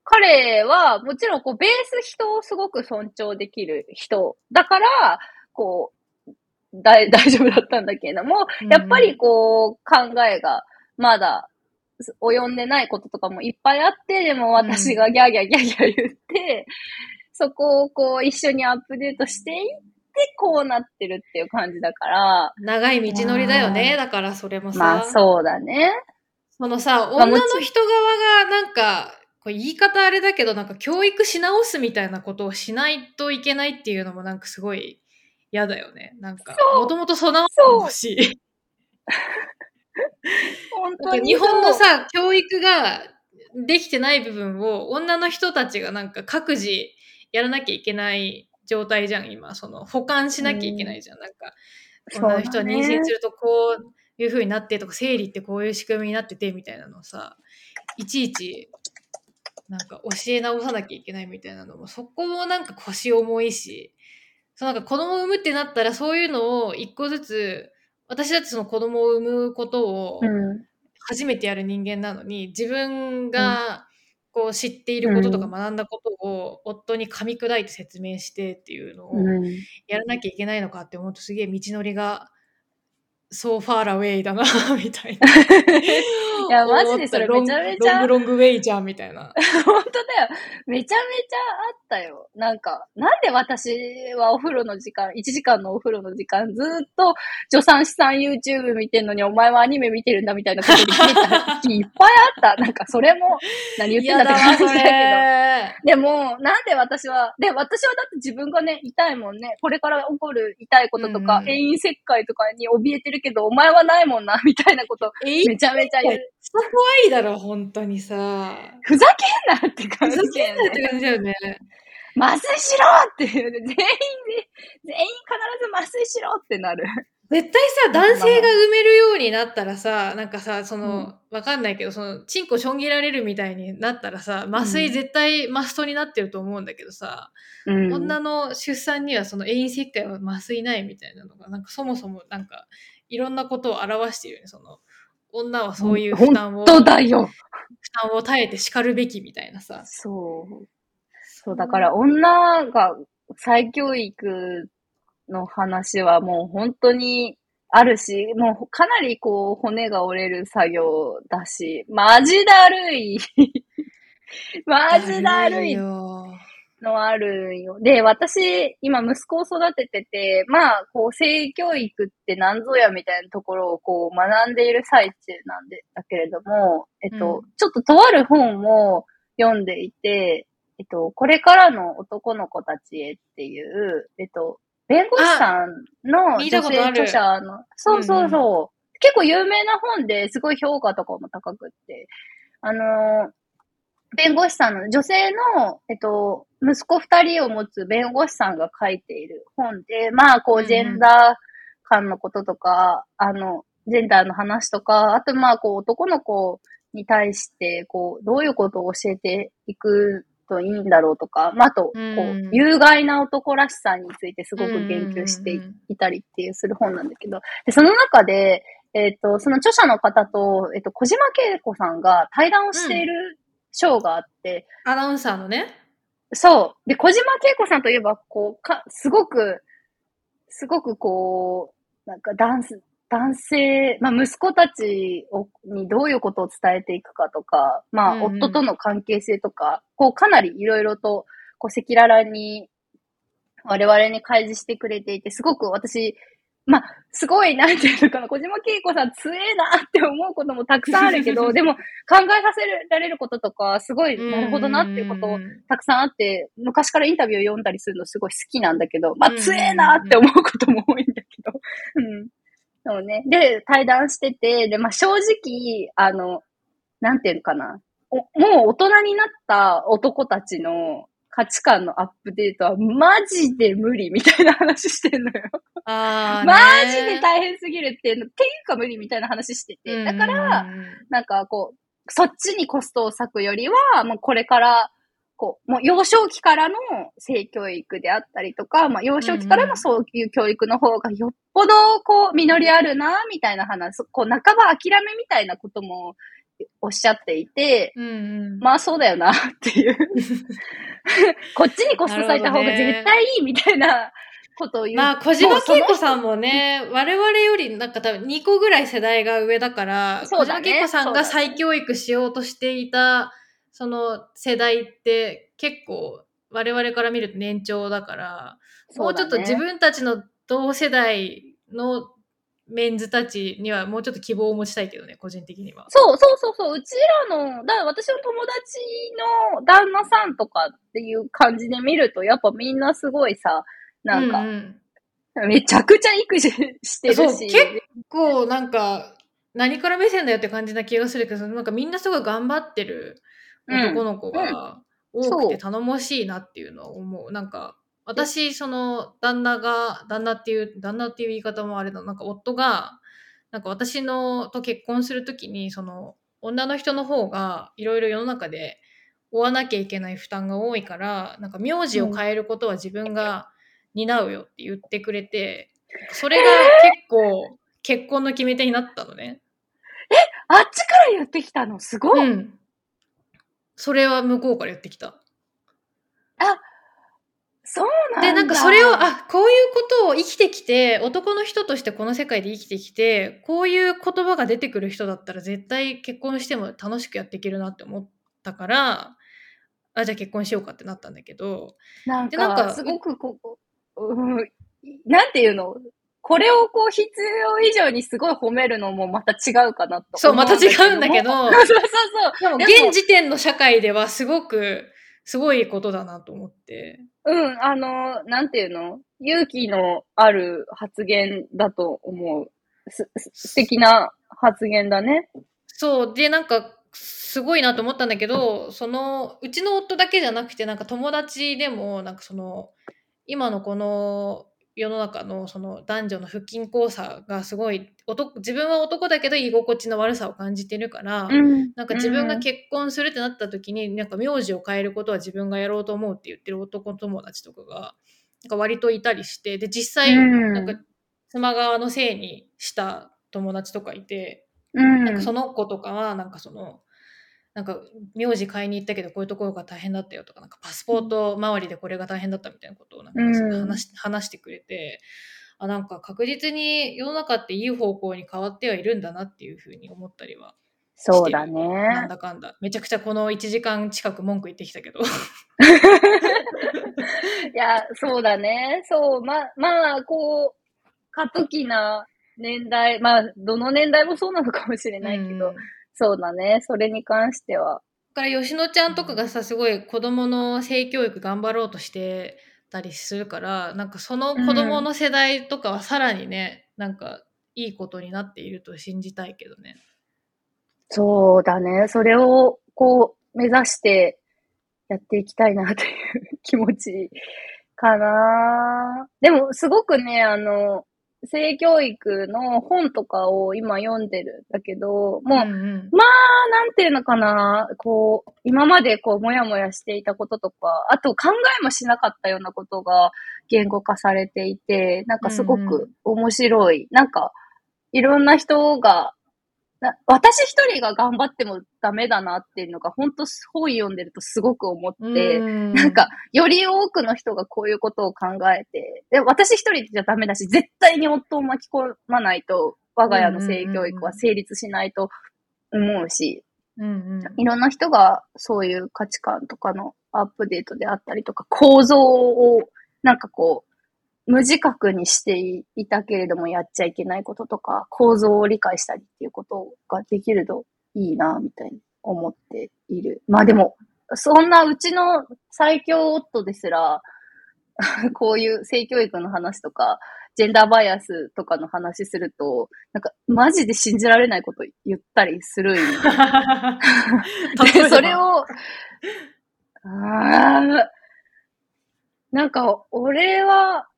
彼は、もちろん、こう、ベース人をすごく尊重できる人。だから、こう、大 *laughs* 大丈夫だったんだけれども、やっぱりこう、考えが、まだ、及んでないこととかもいっぱいあって、でも私がギャーギャーギャーギャー言って、そこをこう、一緒にアップデートしていって、こうなってるっていう感じだから、長い道のりだようね。んだからそれもさ。まあそうだね。そのさ、まあ女の人側がなんか、これ言い方あれだけど、なんか教育し直すみたいなことをしないといけないっていうのもなんかすごい嫌だよね。なんか、もともと備わってほしい。本当に日本のさ、教育ができてない部分を女の人たちがなんか各自やらなきゃいけない状態じゃん、今。その保管しなきゃいけないじゃん。なんか、そうだね女の人は妊娠するとこういう風になってとか、生理ってこういう仕組みになっててみたいなのをさ、いちいちなんか教え直さなきゃいけないみたいなのも、そこもなんか腰重いし、そうなんか子供を産むってなったらそういうのを一個ずつ、私だってその子供を産むことをうん。初めてやる人間なのに、自分がこう知っていることとかうん学んだことを夫に噛み砕いて説明してっていうのをうん。やらなきゃいけないのかって思うとすげえ道のりが so far away だな *laughs* みたいな。いやマジでそれめちゃめちゃロングロングウェイじゃんみたいな。本当だよ。めちゃめちゃあったよ。なんか、なんで私はお風呂の時間、1時間のお風呂の時間、ずーっと助産師さん YouTube 見てんのに、お前はアニメ見てるんだみたいなことで聞いた日 *laughs* いっぱいあった。なんか、それも、何言ってんだって感じだけど。れ。でも、なんで私は、で、私はだって自分がね、痛いもんね。これから起こる痛いこととか、うんうん遠因切開とかに怯えてるけど、お前はないもんな、*laughs* みたいなこと、え？めちゃめちゃ言う。そ怖いだろ、本当にさ。ふざけんなって感ふざじだよねけんなって感じだよね。麻酔しろっていう、全員で、全員必ず麻酔しろってなる。絶対さ、男性が埋めるようになったらさ、なんかさ、その、わかんないけど、その、チンコちょん切られるみたいになったらさ、麻酔絶対マストになってると思うんだけどさ、うん女の出産にはその永遠切開は麻酔ないみたいなのが、なんかそもそもなんか、いろんなことを表しているよね、その、女はそういう負担を、本当だよ。負担を耐えて叱るべきみたいなさ。そう。そう、だから女が再教育の話はもう本当にあるし、もうかなりこう骨が折れる作業だし、マジだるい。マジだるいよ。のあるよ。で、私、今息子を育ててて、まあ、こう、性教育って何ぞやみたいなところをこう学んでいる最中なんで、だけれども、えっと、うん。ちょっととある本を読んでいて、えっと、これからの男の子たちへっていう、えっと、弁護士さんの女性著者の、そうそうそう、結構有名な本ですごい評価とかも高くって、あのー弁護士さんの、女性の、えっと、息子二人を持つ弁護士さんが書いている本で、まあ、こう、うんうん。ジェンダー間のこととか、あの、ジェンダーの話とか、あと、まあ、こう、男の子に対して、こう、どういうことを教えていくといいんだろうとか、まあ、あと、こうんう、有害な男らしさについてすごく言及していたりっていうする本なんだけど、で、その中で、えっ、と、その著者の方と、えっ、と、小島恵子さんが対談をしている章があって、アナウンサーのね。そう。で、小島恵子さんといえば、こう、か、すごく、すごくこう、なんか男性、男性、まあ息子たちをにどういうことを伝えていくかとか、まあうんうん夫との関係性とか、こうかなりいろいろと、こう赤裸々に我々に開示してくれていて、すごく私、まあ、すごい、なんていうのかな、小島恵子さん強えなって思うこともたくさんあるけど、*laughs* でも考えさせられることとか、すごい、なるほどなっていうことたくさんあって、昔からインタビューを読んだりするのすごい好きなんだけど、まあうん強えなって思うことも多いんだけど。うん。そうね。で、対談してて、で、まあ正直、あの、なんていうのかな。おもう大人になった男たちの価値観のアップデートはマジで無理みたいな話してんのよ。マジで大変すぎるっていうの、っていうか無理みたいな話してて。だから、なんかこう、そっちにコストを割くよりは、もうこれから、こう、もう幼少期からの性教育であったりとか、まあ幼少期からのそういう教育の方がよっぽどこう、実りあるな、みたいな話、こう、半ば諦めみたいなこともおっしゃっていて、うんうん。まあそうだよな、っていう。*laughs* こっちにコスト割いた方が絶対いいみたいなことを言う。まあ、小島恵子さんもね、我々よりなんか多分2個ぐらい世代が上だから、そうだね。小島恵子さんが再教育しようとしていた、その世代って結構我々から見ると年長だから、もうちょっと自分たちの同世代のメンズたちにはもうちょっと希望を持ちたいけどね、個人的には。そうそうそうそう、うちらの、だ私の友達の旦那さんとかっていう感じで見ると、やっぱみんなすごいさ、なんか、ううんめちゃくちゃ育児してるし。結構なんか何から目線だよって感じな気がするけどなんかみんなすごい頑張ってる男の子が多くて頼もしいなっていうのは思う。なんか私その旦那が旦那っていう旦那っていう言い方もあれだなんか夫がなんか私のと結婚するときにその女の人の方がいろいろ世の中で負わなきゃいけない負担が多いからなんか名字を変えることは自分が担うよって言ってくれて、それが結構結婚の決め手になったのね。あっちから言ってきたの、すごい。うん。それは向こうから言ってきた。そうなんだ。で、なんかそれを、あ、こういうことを生きてきて、男の人としてこの世界で生きてきて、こういう言葉が出てくる人だったら絶対結婚しても楽しくやっていけるなって思ったから、あ、じゃあ結婚しようかってなったんだけど、なんでなんかか、すごくここ、うん、なんていうの？これをこう必要以上にすごい褒めるのもまた違うかなとそう、また違思うんだけど、そう *laughs* そうそう。でも現時点の社会ではすごく、すごいことだなと思って。うん、あの、なんていうの？勇気のある発言だと思う。す、す素敵な発言だね。そう。で、なんか、すごいなと思ったんだけど、その、うちの夫だけじゃなくて、なんか友達でも、なんかその、今のこの世の中のその男女の不均衡さがすごい男自分は男だけど居心地の悪さを感じてるから、うん。なんか自分が結婚するってなった時に、なんか名字を変えることは自分がやろうと思うって言ってる男友達とかがなんか割といたりしてで実際うん。なんか妻側のせいにした友達とかいて、うん。なんかその子とかはなんかそのなんか名字買いに行ったけどこういうところが大変だったよとかなんかパスポート周りでこれが大変だったみたいなことをなんか話し,、話してくれてあなんか確実に世の中っていい方向に変わってはいるんだなっていうふうに思ったりはそうだなんね。だかんだ。めちゃくちゃこの1時間近く文句言ってきたけど。*laughs* いや、そうだね。そう、ま、まあ、こう、過渡期な年代、まあ、どの年代もそうなのかもしれないけど、うんそうだね。それに関しては。だから吉野ちゃんとかがさすごい子供の性教育頑張ろうとしてたりするからなんかその子供の世代とかはさらにね、なんかいいことになっていると信じたいけどね。そうだね。それを、こう、目指してやっていきたいなという気持ちかな。でも、すごくね、あの、性教育の本とかを今読んでるんだけど、もう、うんうんまあ、なんていうのかな、こう、今までこう、もやもやしていたこととか、あと考えもしなかったようなことが言語化されていて、なんかすごうんうく面白い。なんか、いろんな人が、な私一人が頑張ってもダメだなっていうのが、本当本読んでるとすごく思って、うん。なんか、より多くの人がこういうことを考えて、で、私一人じゃダメだし、絶対に夫を巻き込まないと、我が家の性教育は成立しないと思うし、うんうん。いろんな人がそういう価値観とかのアップデートであったりとか、構造をなんかこう、無自覚にしていたけれどもやっちゃいけないこととか、構造を理解したりっていうことができるといいな、みたいに思っている。まあでも、そんなうちの最強夫ですら、*laughs* こういう性教育の話とか、ジェンダーバイアスとかの話すると、なんかマジで信じられないこと言ったりするでそれを、あーなんか、俺は、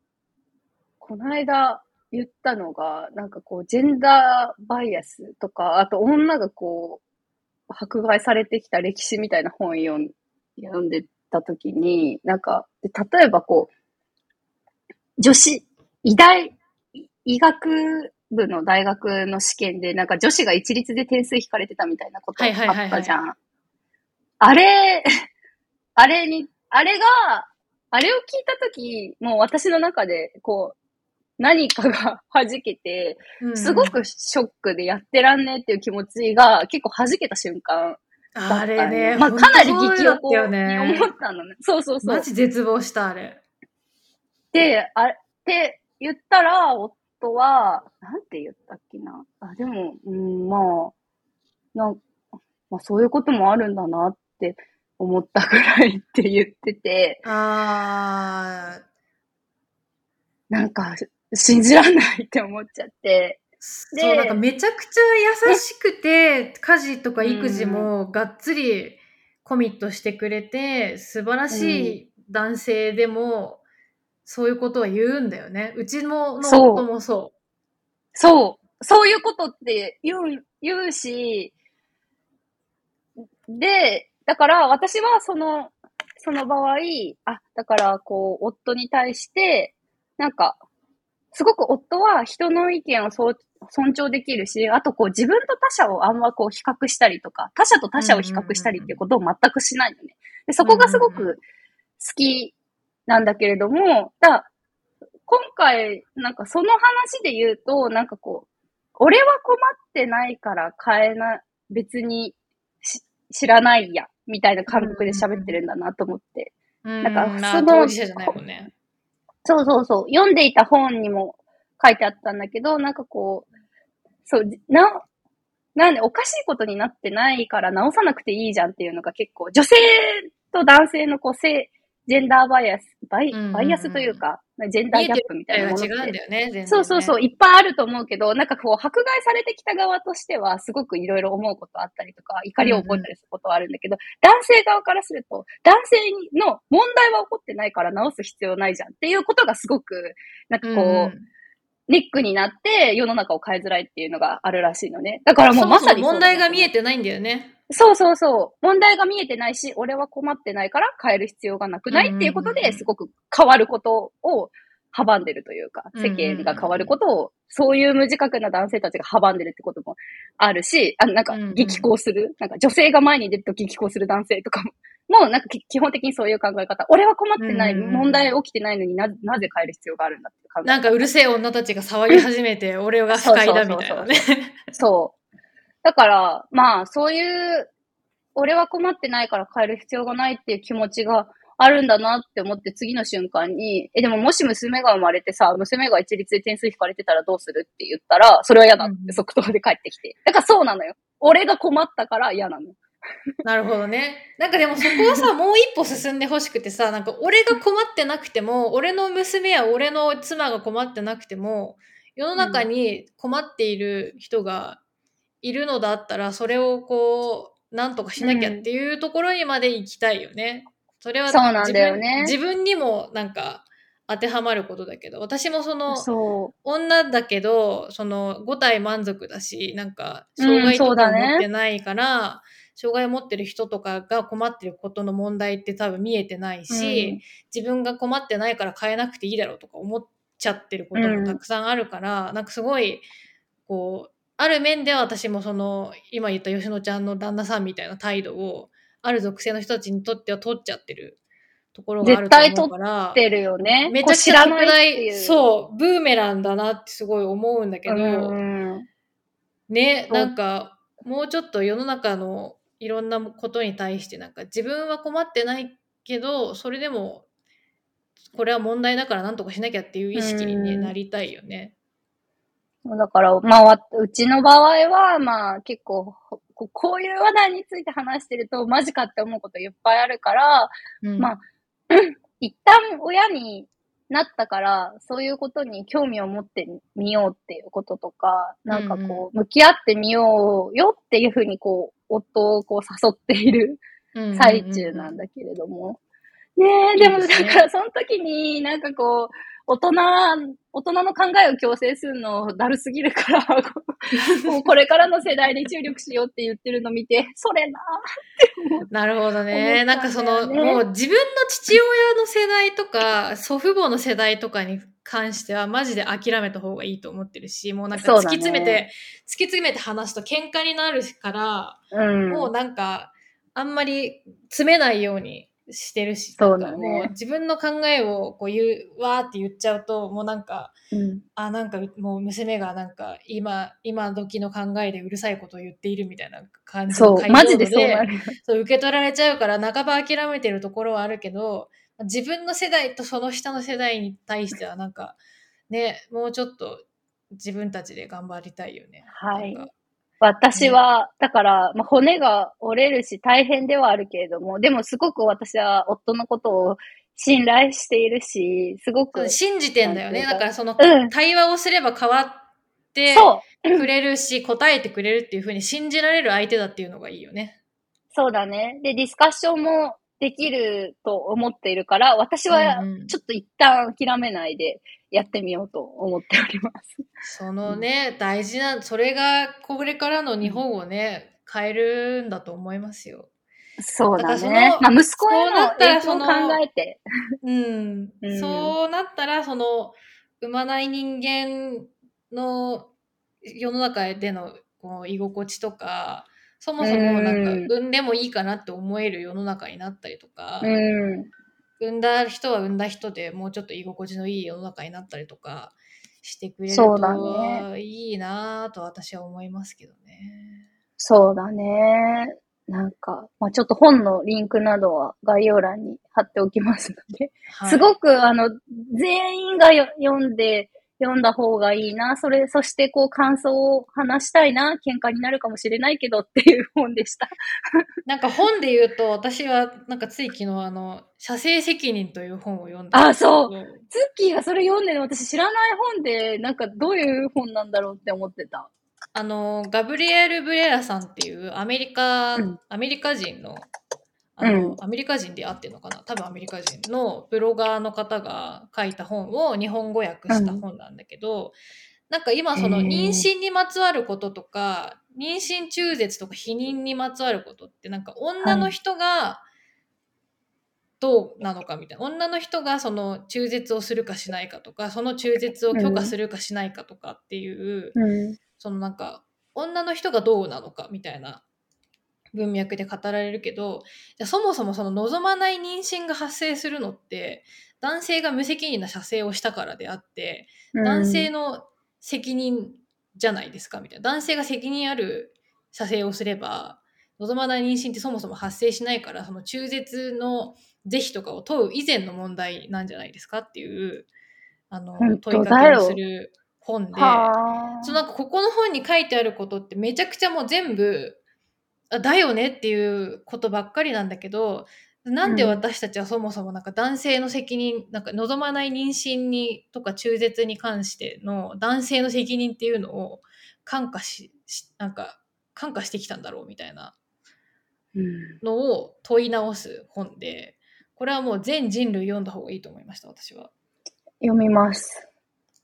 この間言ったのが、なんかこう、ジェンダーバイアスとか、あと女がこう、迫害されてきた歴史みたいな本読ん読んでた時に、なんか、で例えばこう、女子、医大、医学部の大学の試験で、なんか女子が一律で点数引かれてたみたいなことあったじゃん。あれ、あれに、あれが、あれを聞いたとき、もう私の中で、こう、何かが弾けて、すごくショックでやってらんねえっていう気持ちが結構弾けた瞬間だったあんよれね、まあかなり激よ横に思ったのね。そうそうそうマ。ジ絶望した、あれ。で、あって言ったら、夫は、なんて言ったっけな。あ、でも、うん、まあ、なんまあそういうこともあるんだなって思ったぐらいって言ってて、あなんか、信じらんないって思っちゃって。ーそう、なんかめちゃくちゃ優しくて、*laughs* 家事とか育児もがっつりコミットしてくれて、素晴らしい男性でも、そういうことは言うんだよね。うちもの夫もそそう。そういうことって言う、言うし、で、だから私はその、その場合、あ、だからこう、夫に対して、なんか、すごく夫は人の意見をそう尊重できるし、あとこう自分と他者をあんまこう比較したりとか、他者と他者を比較したりっていうことを全くしないのね。でそこがすごく好きなんだけれども、だ今回、なんかその話で言うと、なんかこう、俺は困ってないから変えな、別にし知らないや、みたいな感覚で喋ってるんだなと思って。う。うん、なんかまあそのね。そうそうそう。読んでいた本にも書いてあったんだけど、なんかこう、そう、な、なんでおかしいことになってないから直さなくていいじゃんっていうのが結構、女性と男性のこう性、ジェンダーバイアス、バイうんうんうん。バイアスというか、ジェンダーギャップみたいなものって。違うんだよね、ね。そうそうそう、いっぱいあると思うけど、なんかこう、迫害されてきた側としては、すごくいろいろ思うことあったりとか、怒りを起こったりすることはあるんだけど、男性側からすると、男性の問題は起こってないから直す必要ないじゃんっていうことがすごく、なんかこう、うんうんネックになって世の中を変えづらいっていうのがあるらしいのね。だからもうそもそまさにも問題が見えててないんだよね。そうそうそう。問題が見えてないし、俺は困ってないから変える必要がなくないっていうことで、すごく変わることを阻んでるというか、世間が変わることを、そういう無自覚な男性たちが阻んでるってこともあるし、あの、なんか激高する、なんか女性が前に出ると激高する男性とかも、もうなんかき基本的にそういう考え方。俺は困ってない、問題起きてないのにななぜ変える必要があるんだって考えなんかうるせえ女たちが騒ぎ始めて、俺が不快だみたいなね。そう。だから、まあ、そういう、俺は困ってないから変える必要がないっていう気持ちがあるんだなって思って次の瞬間に、え、でももし娘が生まれてさ、娘が一律で点数引かれてたらどうするって言ったら、それは嫌だっうんて即答で帰ってきて。だからそうなのよ。俺が困ったから嫌なの。*laughs* なるほどね。なんかでもそこはさ、もう一歩進んでほしくてさ、なんか俺が困ってなくても、俺の娘や俺の妻が困ってなくても、世の中に困っている人がいるのだったら、それをこう、なんとかしなきゃっていうところにまで行きたいよね。それはそうなんだよね自分にもなんか当てはまることだけど、私もその、そ女だけど、その5体満足だし、なんか、うん障害とか持ってないから、障害を持ってる人とかが困ってることの問題って多分見えてないし、うん自分が困ってないから変えなくていいだろうとか思っちゃってることもたくさんあるから、なんかすごい、こう、ある面では私もその、今言った吉野ちゃんの旦那さんみたいな態度を、ある属性の人たちにとっては取っちゃってるところがあると思うから、てるよね。めちゃくちゃい。そう、ブーメランだなってすごい思うんだけど、うんね、なんか、もうちょっと世の中のいろんなことに対して、なんか自分は困ってないけど、それでも、これは問題だからなんとかしなきゃっていう意識に、ねうんなりたいよね。だから、まあ、わうちの場合は、まあ、結構、ここういう話題について話してると、マジかって思うこといっぱいあるから、うん。まあ *clears throat* 一旦親になったから、そういうことに興味を持ってみようっていうこととか、なんかこう、向き合ってみようよっていうふうに、こう、夫をこう誘っているうん最中なんだけれども。ねえ、でもだからその時になんかこう、大人、大人の考えを強制するのだるすぎるから、*laughs* もうこれからの世代に注力しようって言ってるの見て、それななるほど思ね。ったなんかその、もう自分の父親の世代とか、祖父母の世代とかに関しては、マジで諦めた方がいいと思ってるし、もうなんか突き詰めて、突き詰めて話すと喧嘩になるから、うん。もうなんか、あんまり詰めないようにしてるし、そうだねもう自分の考えをこう言う、わーって言っちゃうと、もうなんか、うんあ、なんかもう娘がなんか今、今時の考えでうるさいことを言っているみたいな感じのそう、マジでそうなる。そう受け取られちゃうから半ば諦めてるところはあるけど自分の世代とその下の世代に対してはなんかねもうちょっと自分たちで頑張りたいよね。はい私は、だから、まあ、骨が折れるし大変ではあるけれども、でもすごく私は夫のことを信頼しているし、すごく、信じてんだよね。だからそのうん対話をすれば変わってくれるし答えてくれるっていうふうに信じられる相手だっていうのがいいよね。そうだね。で、ディスカッションもできると思っているから、私はちょっと一旦諦めないでやってみようと思っております。そのね、大事な、それがこれからの日本をね、変えるんだと思いますよ。そうだね。のまあ、息子へのったら影響を考えて。うん、うんそうなったら、その、産まない人間の世の中でのこう居心地とか、そもそもなんかうん産んでもいいかなって思える世の中になったりとか、うん。産んだ人は産んだ人でもうちょっと居心地のいい世の中になったりとかしてくれるそうだといいなぁと私は思いますけどね。そうだね。なんか、まあ、ちょっと本のリンクなどは概要欄に貼っておきますので、はいすごく、あの、全員がよ読んで読んだ方がいいな。それ、そしてこう感想を話したいな。喧嘩になるかもしれないけどっていう本でした。*laughs* なんか本で言うと、私はなんかつい昨日あの、射精責任という本を読んだんあ。そう。ツッキーがそれ読んでる私知らない本で、なんかどういう本なんだろうって思ってた。あの、ガブリエル・ブレラさんっていうアメリカ、うんアメリカ人の、あの、うん。アメリカ人であってるのかな？多分アメリカ人のブロガーの方が書いた本を日本語訳した本なんだけど、なんか今その妊娠にまつわることとか、妊娠中絶とか避妊にまつわることってなんか女の人がどうなのかみたいな、女の人がその中絶をするかしないかとか、その中絶を許可するかしないかとかっていう、うん。そのなんか女の人がどうなのかみたいな文脈で語られるけどじゃあそもそもその望まない妊娠が発生するのって男性が無責任な射精をしたからであって男性の責任じゃないですかみたいな。男性が責任ある射精をすれば望まない妊娠ってそもそも発生しないからその中絶の是非とかを問う以前の問題なんじゃないですかっていうあの問いかけをする本で。はそうなんかここの本に書いてあることってめちゃくちゃもう全部あだよねっていうことばっかりなんだけどなんで私たちはそもそもなんか男性の責任なんか望まない妊娠にとか中絶に関しての男性の責任っていうのを感化ししなんか感化してきたんだろうみたいなうんのを問い直す本でこれはもう全人類読んだ方がいいと思いました私は。読みます。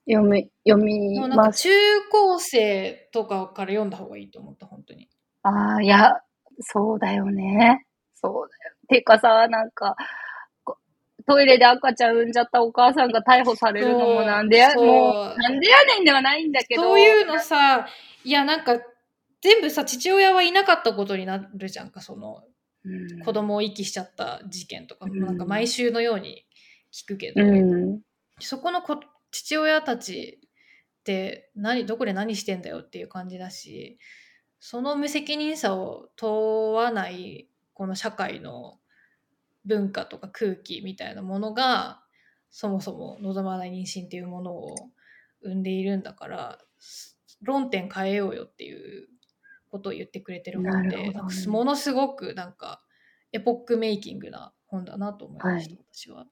読み、読みます。中高生とかから読んだ方がいいと思った本当に。ああ、いや、そうだよね。そうだよ。てかさ、なんか、こトイレで赤ちゃん産んじゃったお母さんが逮捕されるのもなんでや、もう、なんでやねんではないんだけど。そういうのさ、いやなんか全部さ父親はいなかったことになるじゃんかそのうん、子供を遺棄しちゃった事件とか、うんなんか毎週のように聞くけど、うん。そこの子父親たちって何どこで何してんだよっていう感じだしその無責任さを問わないこの社会の文化とか空気みたいなものがそもそも望まない妊娠っていうものを生んでいるんだから論点変えようよっていうことを言ってくれてる本で、ねものすごくなんかエポックメイキングな本だなと思いました、はい私は。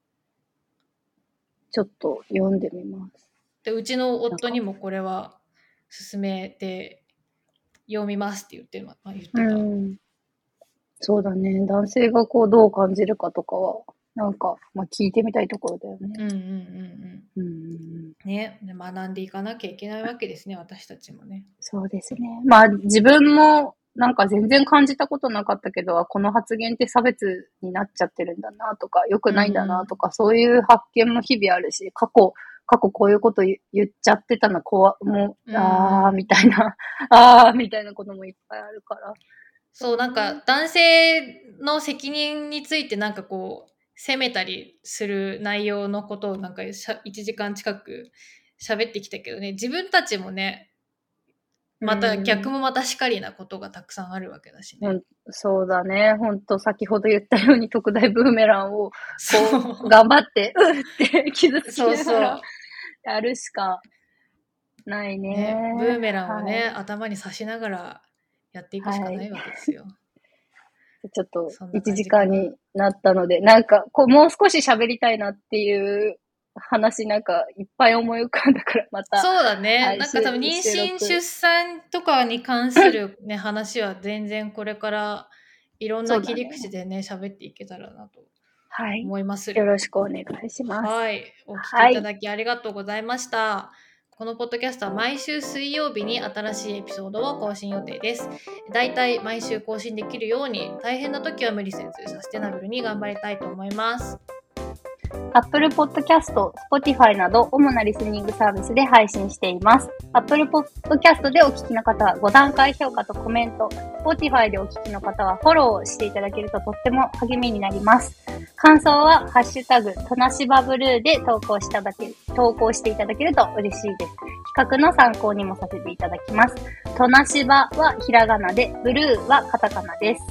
ちょっと読んでみます。でうちの夫にもこれは勧めて読みますって言って,、まあ、言ってた、うん。そうだね。男性がこうどう感じるかとかは、なんか、まあ聞いてみたいところだよね。うんうんうんうんうん。ねで学んでいかなきゃいけないわけですね私たちもねそうですね。まあ自分もなんか全然感じたことなかったけど、あこの発言って差別になっちゃってるんだなとか、良くないんだなとか、そういう発見も日々あるし、過去、過去こういうこと言言っちゃってたの怖、もう、うん。あーみたいな、*laughs* あーみたいなこともいっぱいあるから。そうなんか男性の責任についてなんかこう責めたりする内容のことをなんかしゃ1時間近く喋ってきたけどね。自分たちもねまた逆もまたしかりなことがたくさんあるわけだしね。うんそうだね。ほんと、先ほど言ったように特大ブーメランを、こう、頑張って、うーって傷つけそうそう。ながら、やるしかないね。ね、ブーメランをね、はい頭に刺しながらやっていくしかないわけですよ。ちょっとそんな感1じかな時間になったので、なんか、こう、もう少し喋りたいなっていう話、なんか、いっぱい思い浮かんだから、また。そうだね、はいなんか多分妊娠出産とかに関する、ね、話は全然これからいろんな切り口でね喋っていけたらなとはい。思いますよろしくお願いします。はい、お聞きいただきありがとうございました。このポッドキャストは毎週水曜日に新しいエピソードを更新予定です。だいたい毎週更新できるように大変な時は無理せずサステナブルに頑張りたいと思います。Apple Podcast、Spotify など主なリスニングサービスで配信しています。Apple Podcast でお聞きの方は5段階評価とコメント、Spotify でお聞きの方はフォローをしていただけるととっても励みになります。感想は、ハッシュタグ、トナシバブルーで投稿しただけ、投稿していただけると嬉しいです。企画の参考にもさせていただきます。トナシバはひらがなで、ブルーはカタカナです。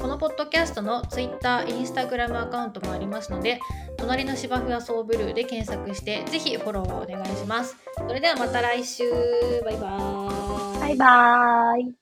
このポッドキャストの Twitter、Instagram アカウントもありますので、隣の芝生はソーブルーで検索してぜひフォローをお願いします。それではまた来週。バイバーイ。バイバーイ。